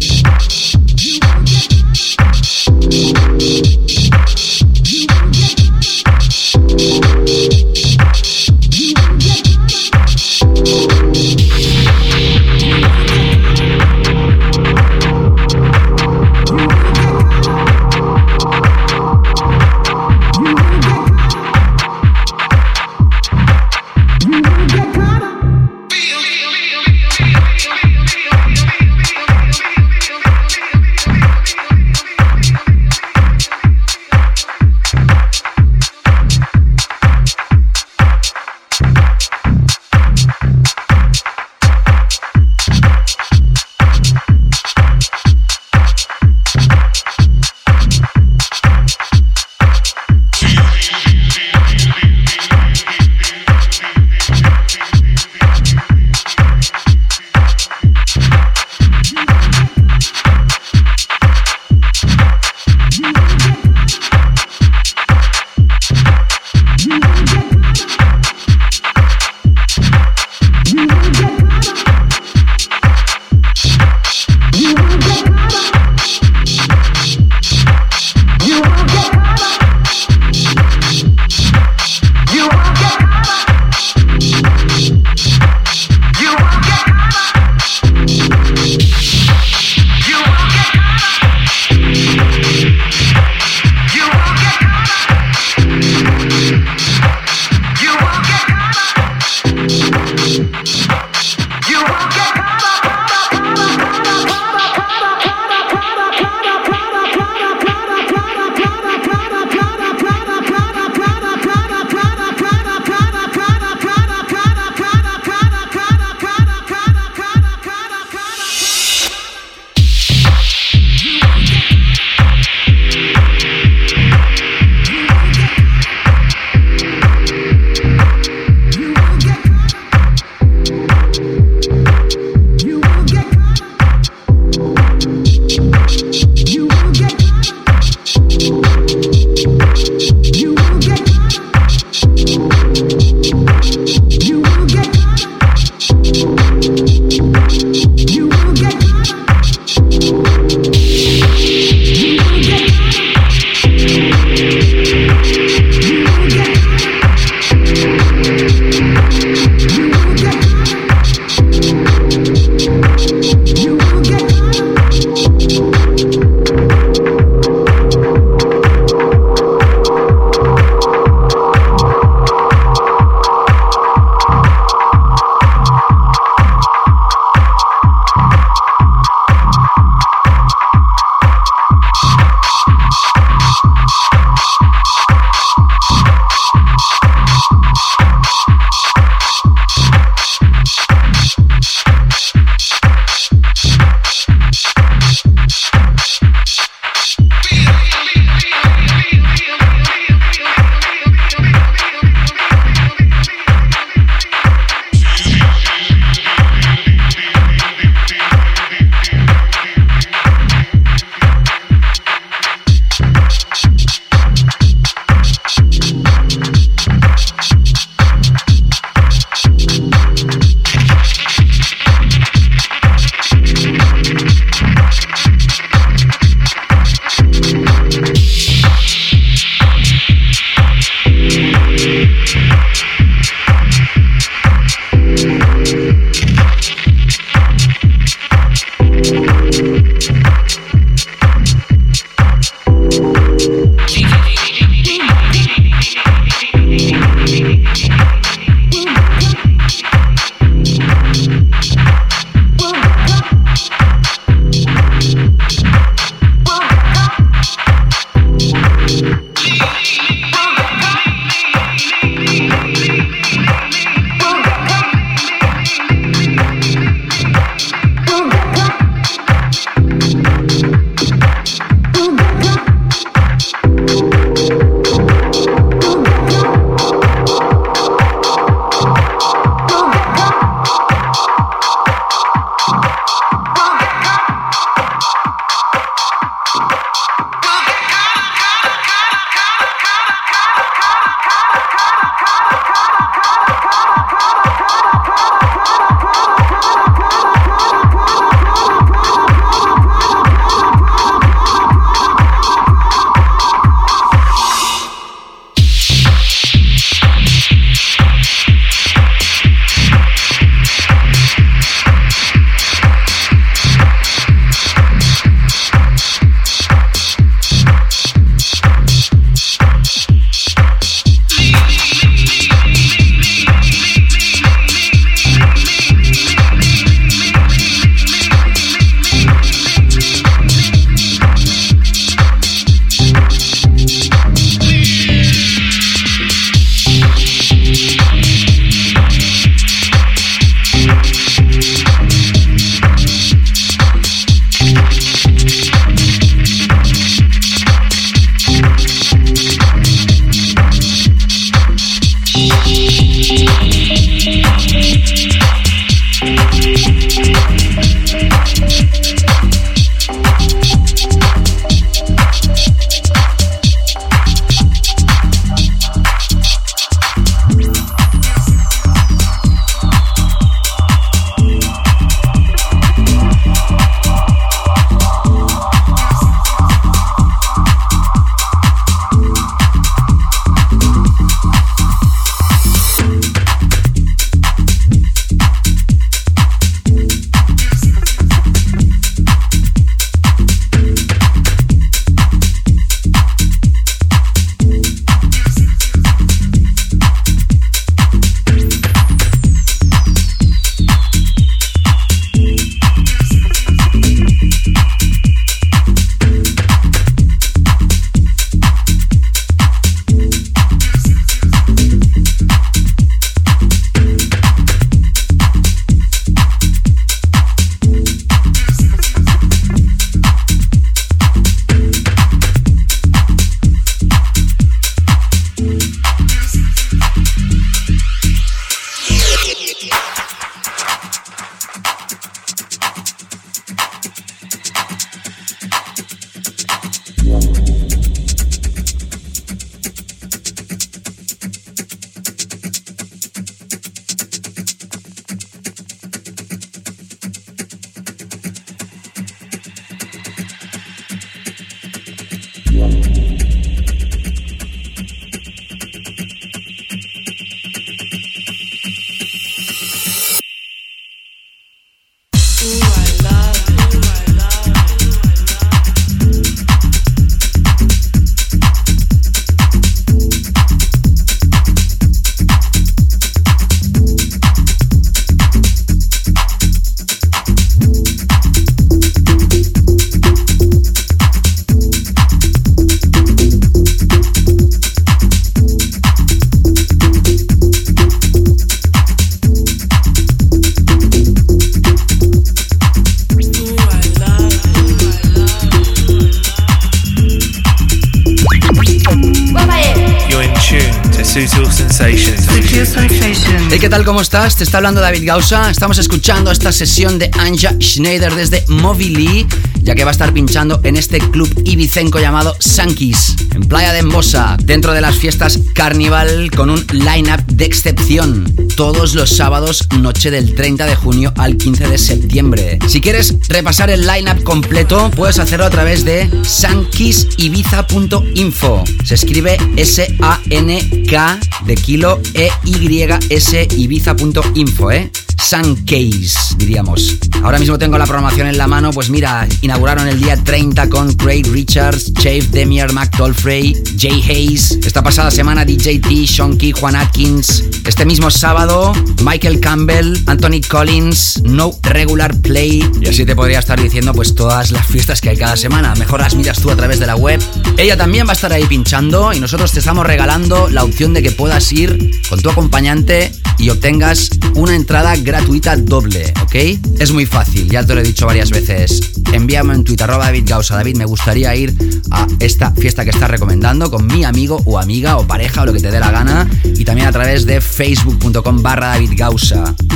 ¿Cómo estás? Te está hablando David Gausa. Estamos escuchando esta sesión de Anja Schneider desde Movili, ya que va a estar pinchando en este club ibicenco llamado Sankis, en Playa de Embosa, dentro de las fiestas Carnival, con un line-up de excepción. Todos los sábados, noche del 30 de junio al 15 de septiembre. Si quieres repasar el line-up completo, puedes hacerlo a través de sankisibiza.info. Se escribe S-A-N-K de kilo E-Y-S ibiza.info, ¿eh? Suncase, diríamos. Ahora mismo tengo la programación en la mano, pues mira, inauguraron el día 30 con Craig Richards, Chave Demier, Mac Dolphrey, Jay Hayes. Esta pasada semana DJ T, Shonky, Juan Atkins. Este mismo sábado, Michael Campbell, Anthony Collins, No Regular Play. Y así te podría estar diciendo pues todas las fiestas que hay cada semana. Mejor las miras tú a través de la web. Ella también va a estar ahí pinchando y nosotros te estamos regalando la opción de que puedas ir con tu acompañante y obtengas una entrada gratuita doble, ¿ok? Es muy fácil, ya te lo he dicho varias veces. Envíame en Twitter, arroba David Gausa. David, me gustaría ir a esta fiesta que estás recomendando con mi amigo o amiga o pareja o lo que te dé la gana. Y también a través de facebook.com barra David.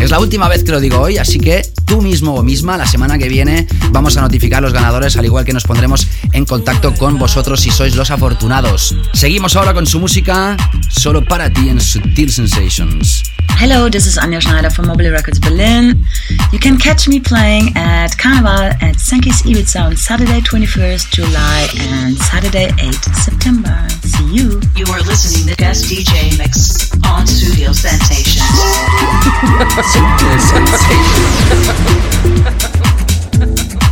Es la última vez que lo digo hoy, así que tú mismo o misma, la semana que viene, vamos a notificar los ganadores, al igual que nos pondremos en contacto con vosotros si sois los afortunados. Seguimos ahora con su música, solo para ti en Sutil Sensations. Hello, this is Anja Schneider from Mobile Records Berlin. You can catch me playing at Carnival at Sankey's Ibiza on Saturday 21st July and Saturday 8th September. See you. You are listening to guest DJ mix on Studio Sensations. *laughs* Studio Sensations. *laughs*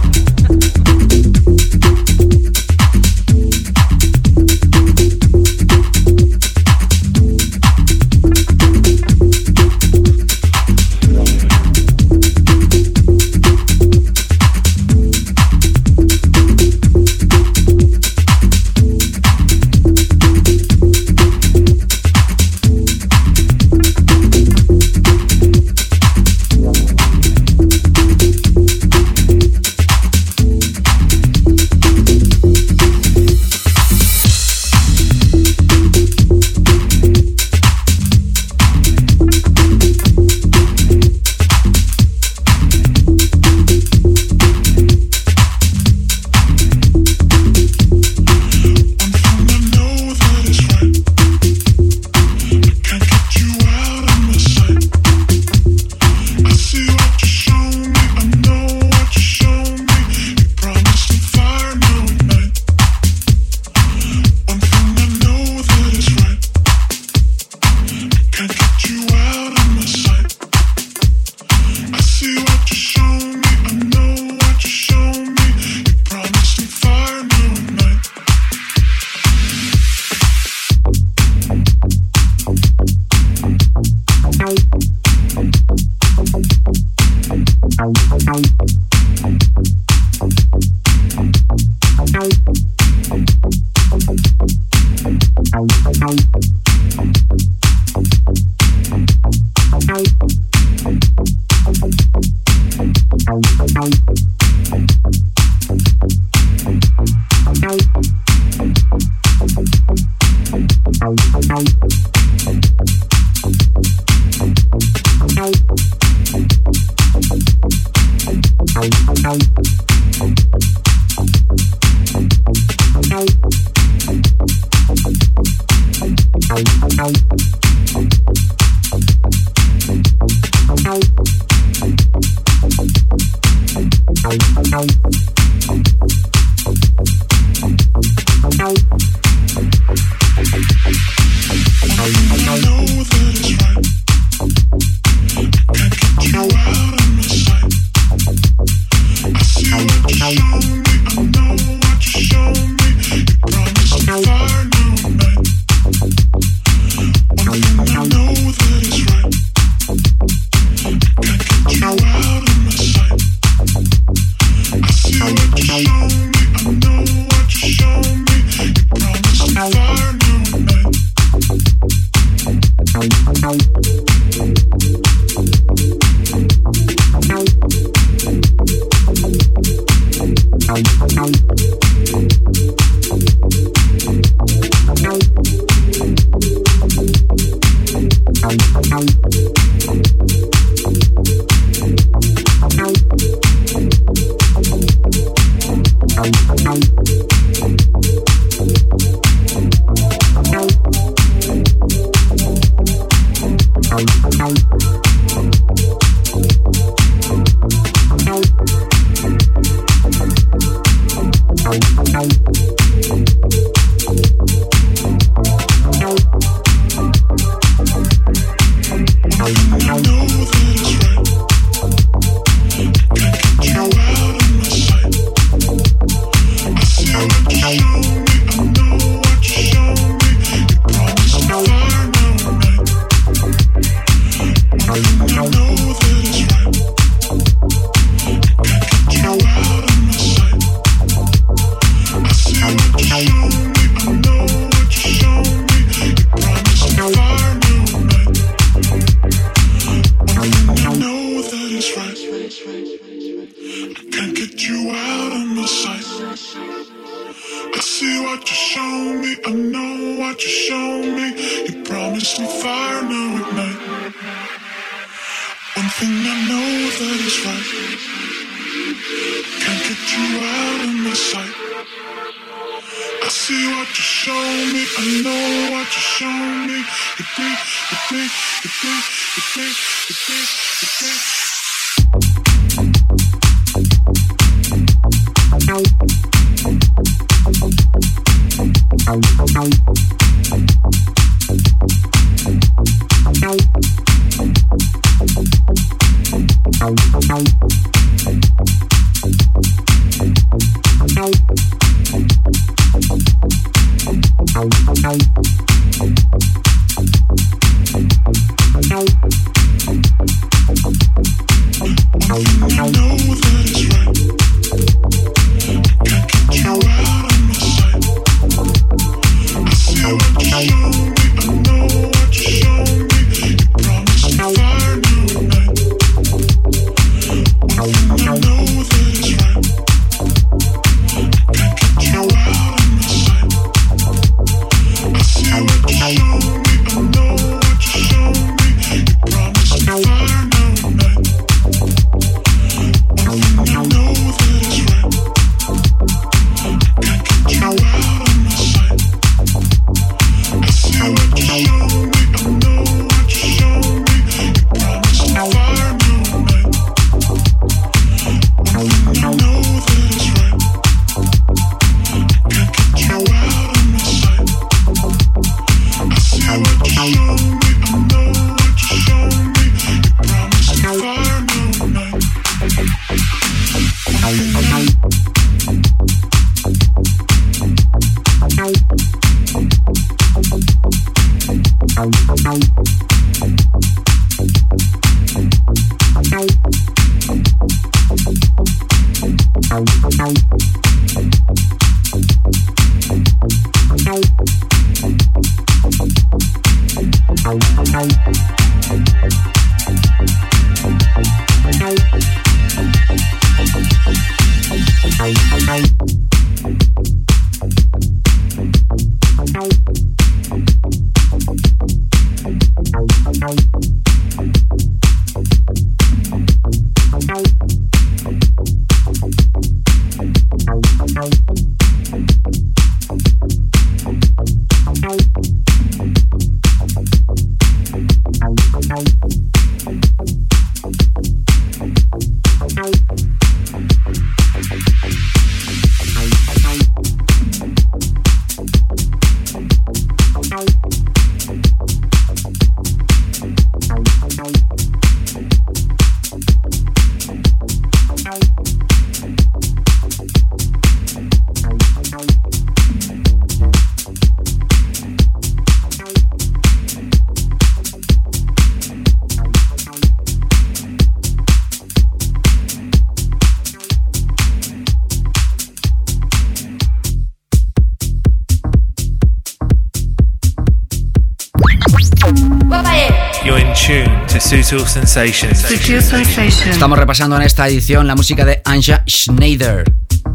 Sutil Sensations. Sutil Sensations. Estamos repasando en esta edición la música de Anja Schneider.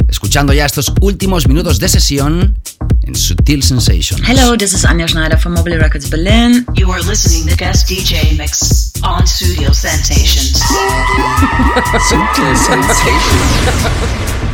Escuchando ya estos últimos minutos de sesión en Sutil Sensations. Hello, this is Anja Schneider from Mobile Records Berlin. You are listening to guest DJ mix on Studio Sensations. *laughs* Sutil Sensations. *laughs*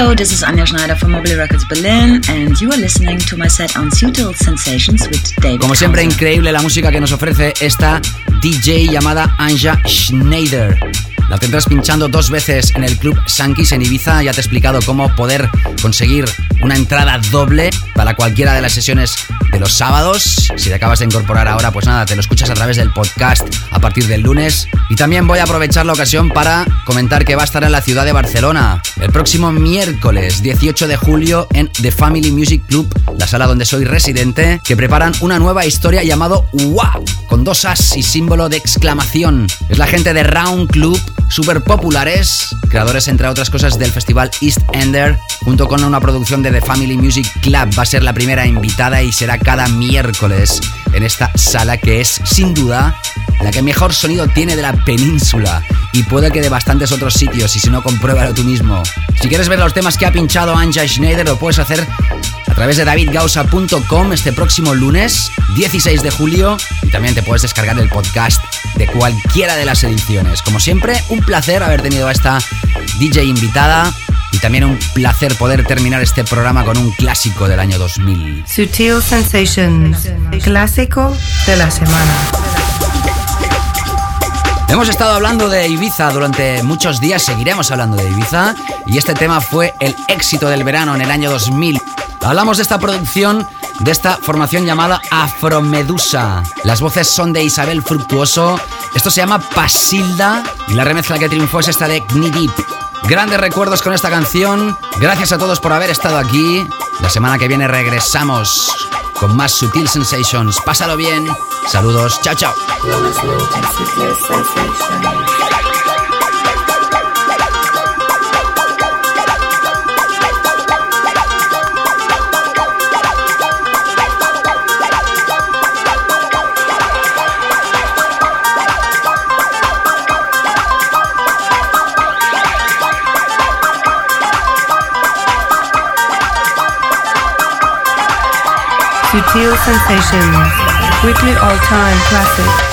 Hello, this is Anja Schneider from Mobile Records Berlin, and you are listening to my set on Sutil Sensations with David. Como siempre, increíble la música que nos ofrece esta DJ llamada Anja Schneider. La tendrás pinchando dos veces en el Club Sankis en Ibiza. Ya te he explicado cómo poder conseguir una entrada doble para cualquiera de las sesiones de los sábados. Si te acabas de incorporar ahora, pues nada, te lo escuchas a través del podcast a partir del lunes. Y también voy a aprovechar la ocasión para comentar que va a estar en la ciudad de Barcelona el próximo miércoles 18 de julio en The Family Music Club, la sala donde soy residente, que preparan una nueva historia llamado ¡Wow! con dos as y símbolo de exclamación. Es la gente de Round Club, súper populares, creadores entre otras cosas del festival East Ender, junto con una producción de The Family Music Club. Va a ser la primera invitada y será cada miércoles en esta sala que es sin duda la que mejor sonido tiene de la península y puede que de bastantes otros sitios y si no compruébalo tú mismo. Si quieres ver los temas que ha pinchado Anja Schneider lo puedes hacer través de davidgausa.com este próximo lunes 16 de julio y también te puedes descargar el podcast de cualquiera de las ediciones. Como siempre, un placer haber tenido a esta DJ invitada y también un placer poder terminar este programa con un clásico del año 2000. Sutil Sensations, clásico de la semana. Hemos estado hablando de Ibiza durante muchos días, seguiremos hablando de Ibiza y este tema fue el éxito del verano en el año 2000. Hablamos de esta producción, de esta formación llamada Afromedusa. Las voces son de Isabel Fructuoso, esto se llama Pasilda y la remezcla que triunfó es esta de Knee. Grandes recuerdos con esta canción, gracias a todos por haber estado aquí. La semana que viene regresamos con más Sutil Sensations. Pásalo bien, saludos, chao chao. Sutil Sensations, weekly all-time classic.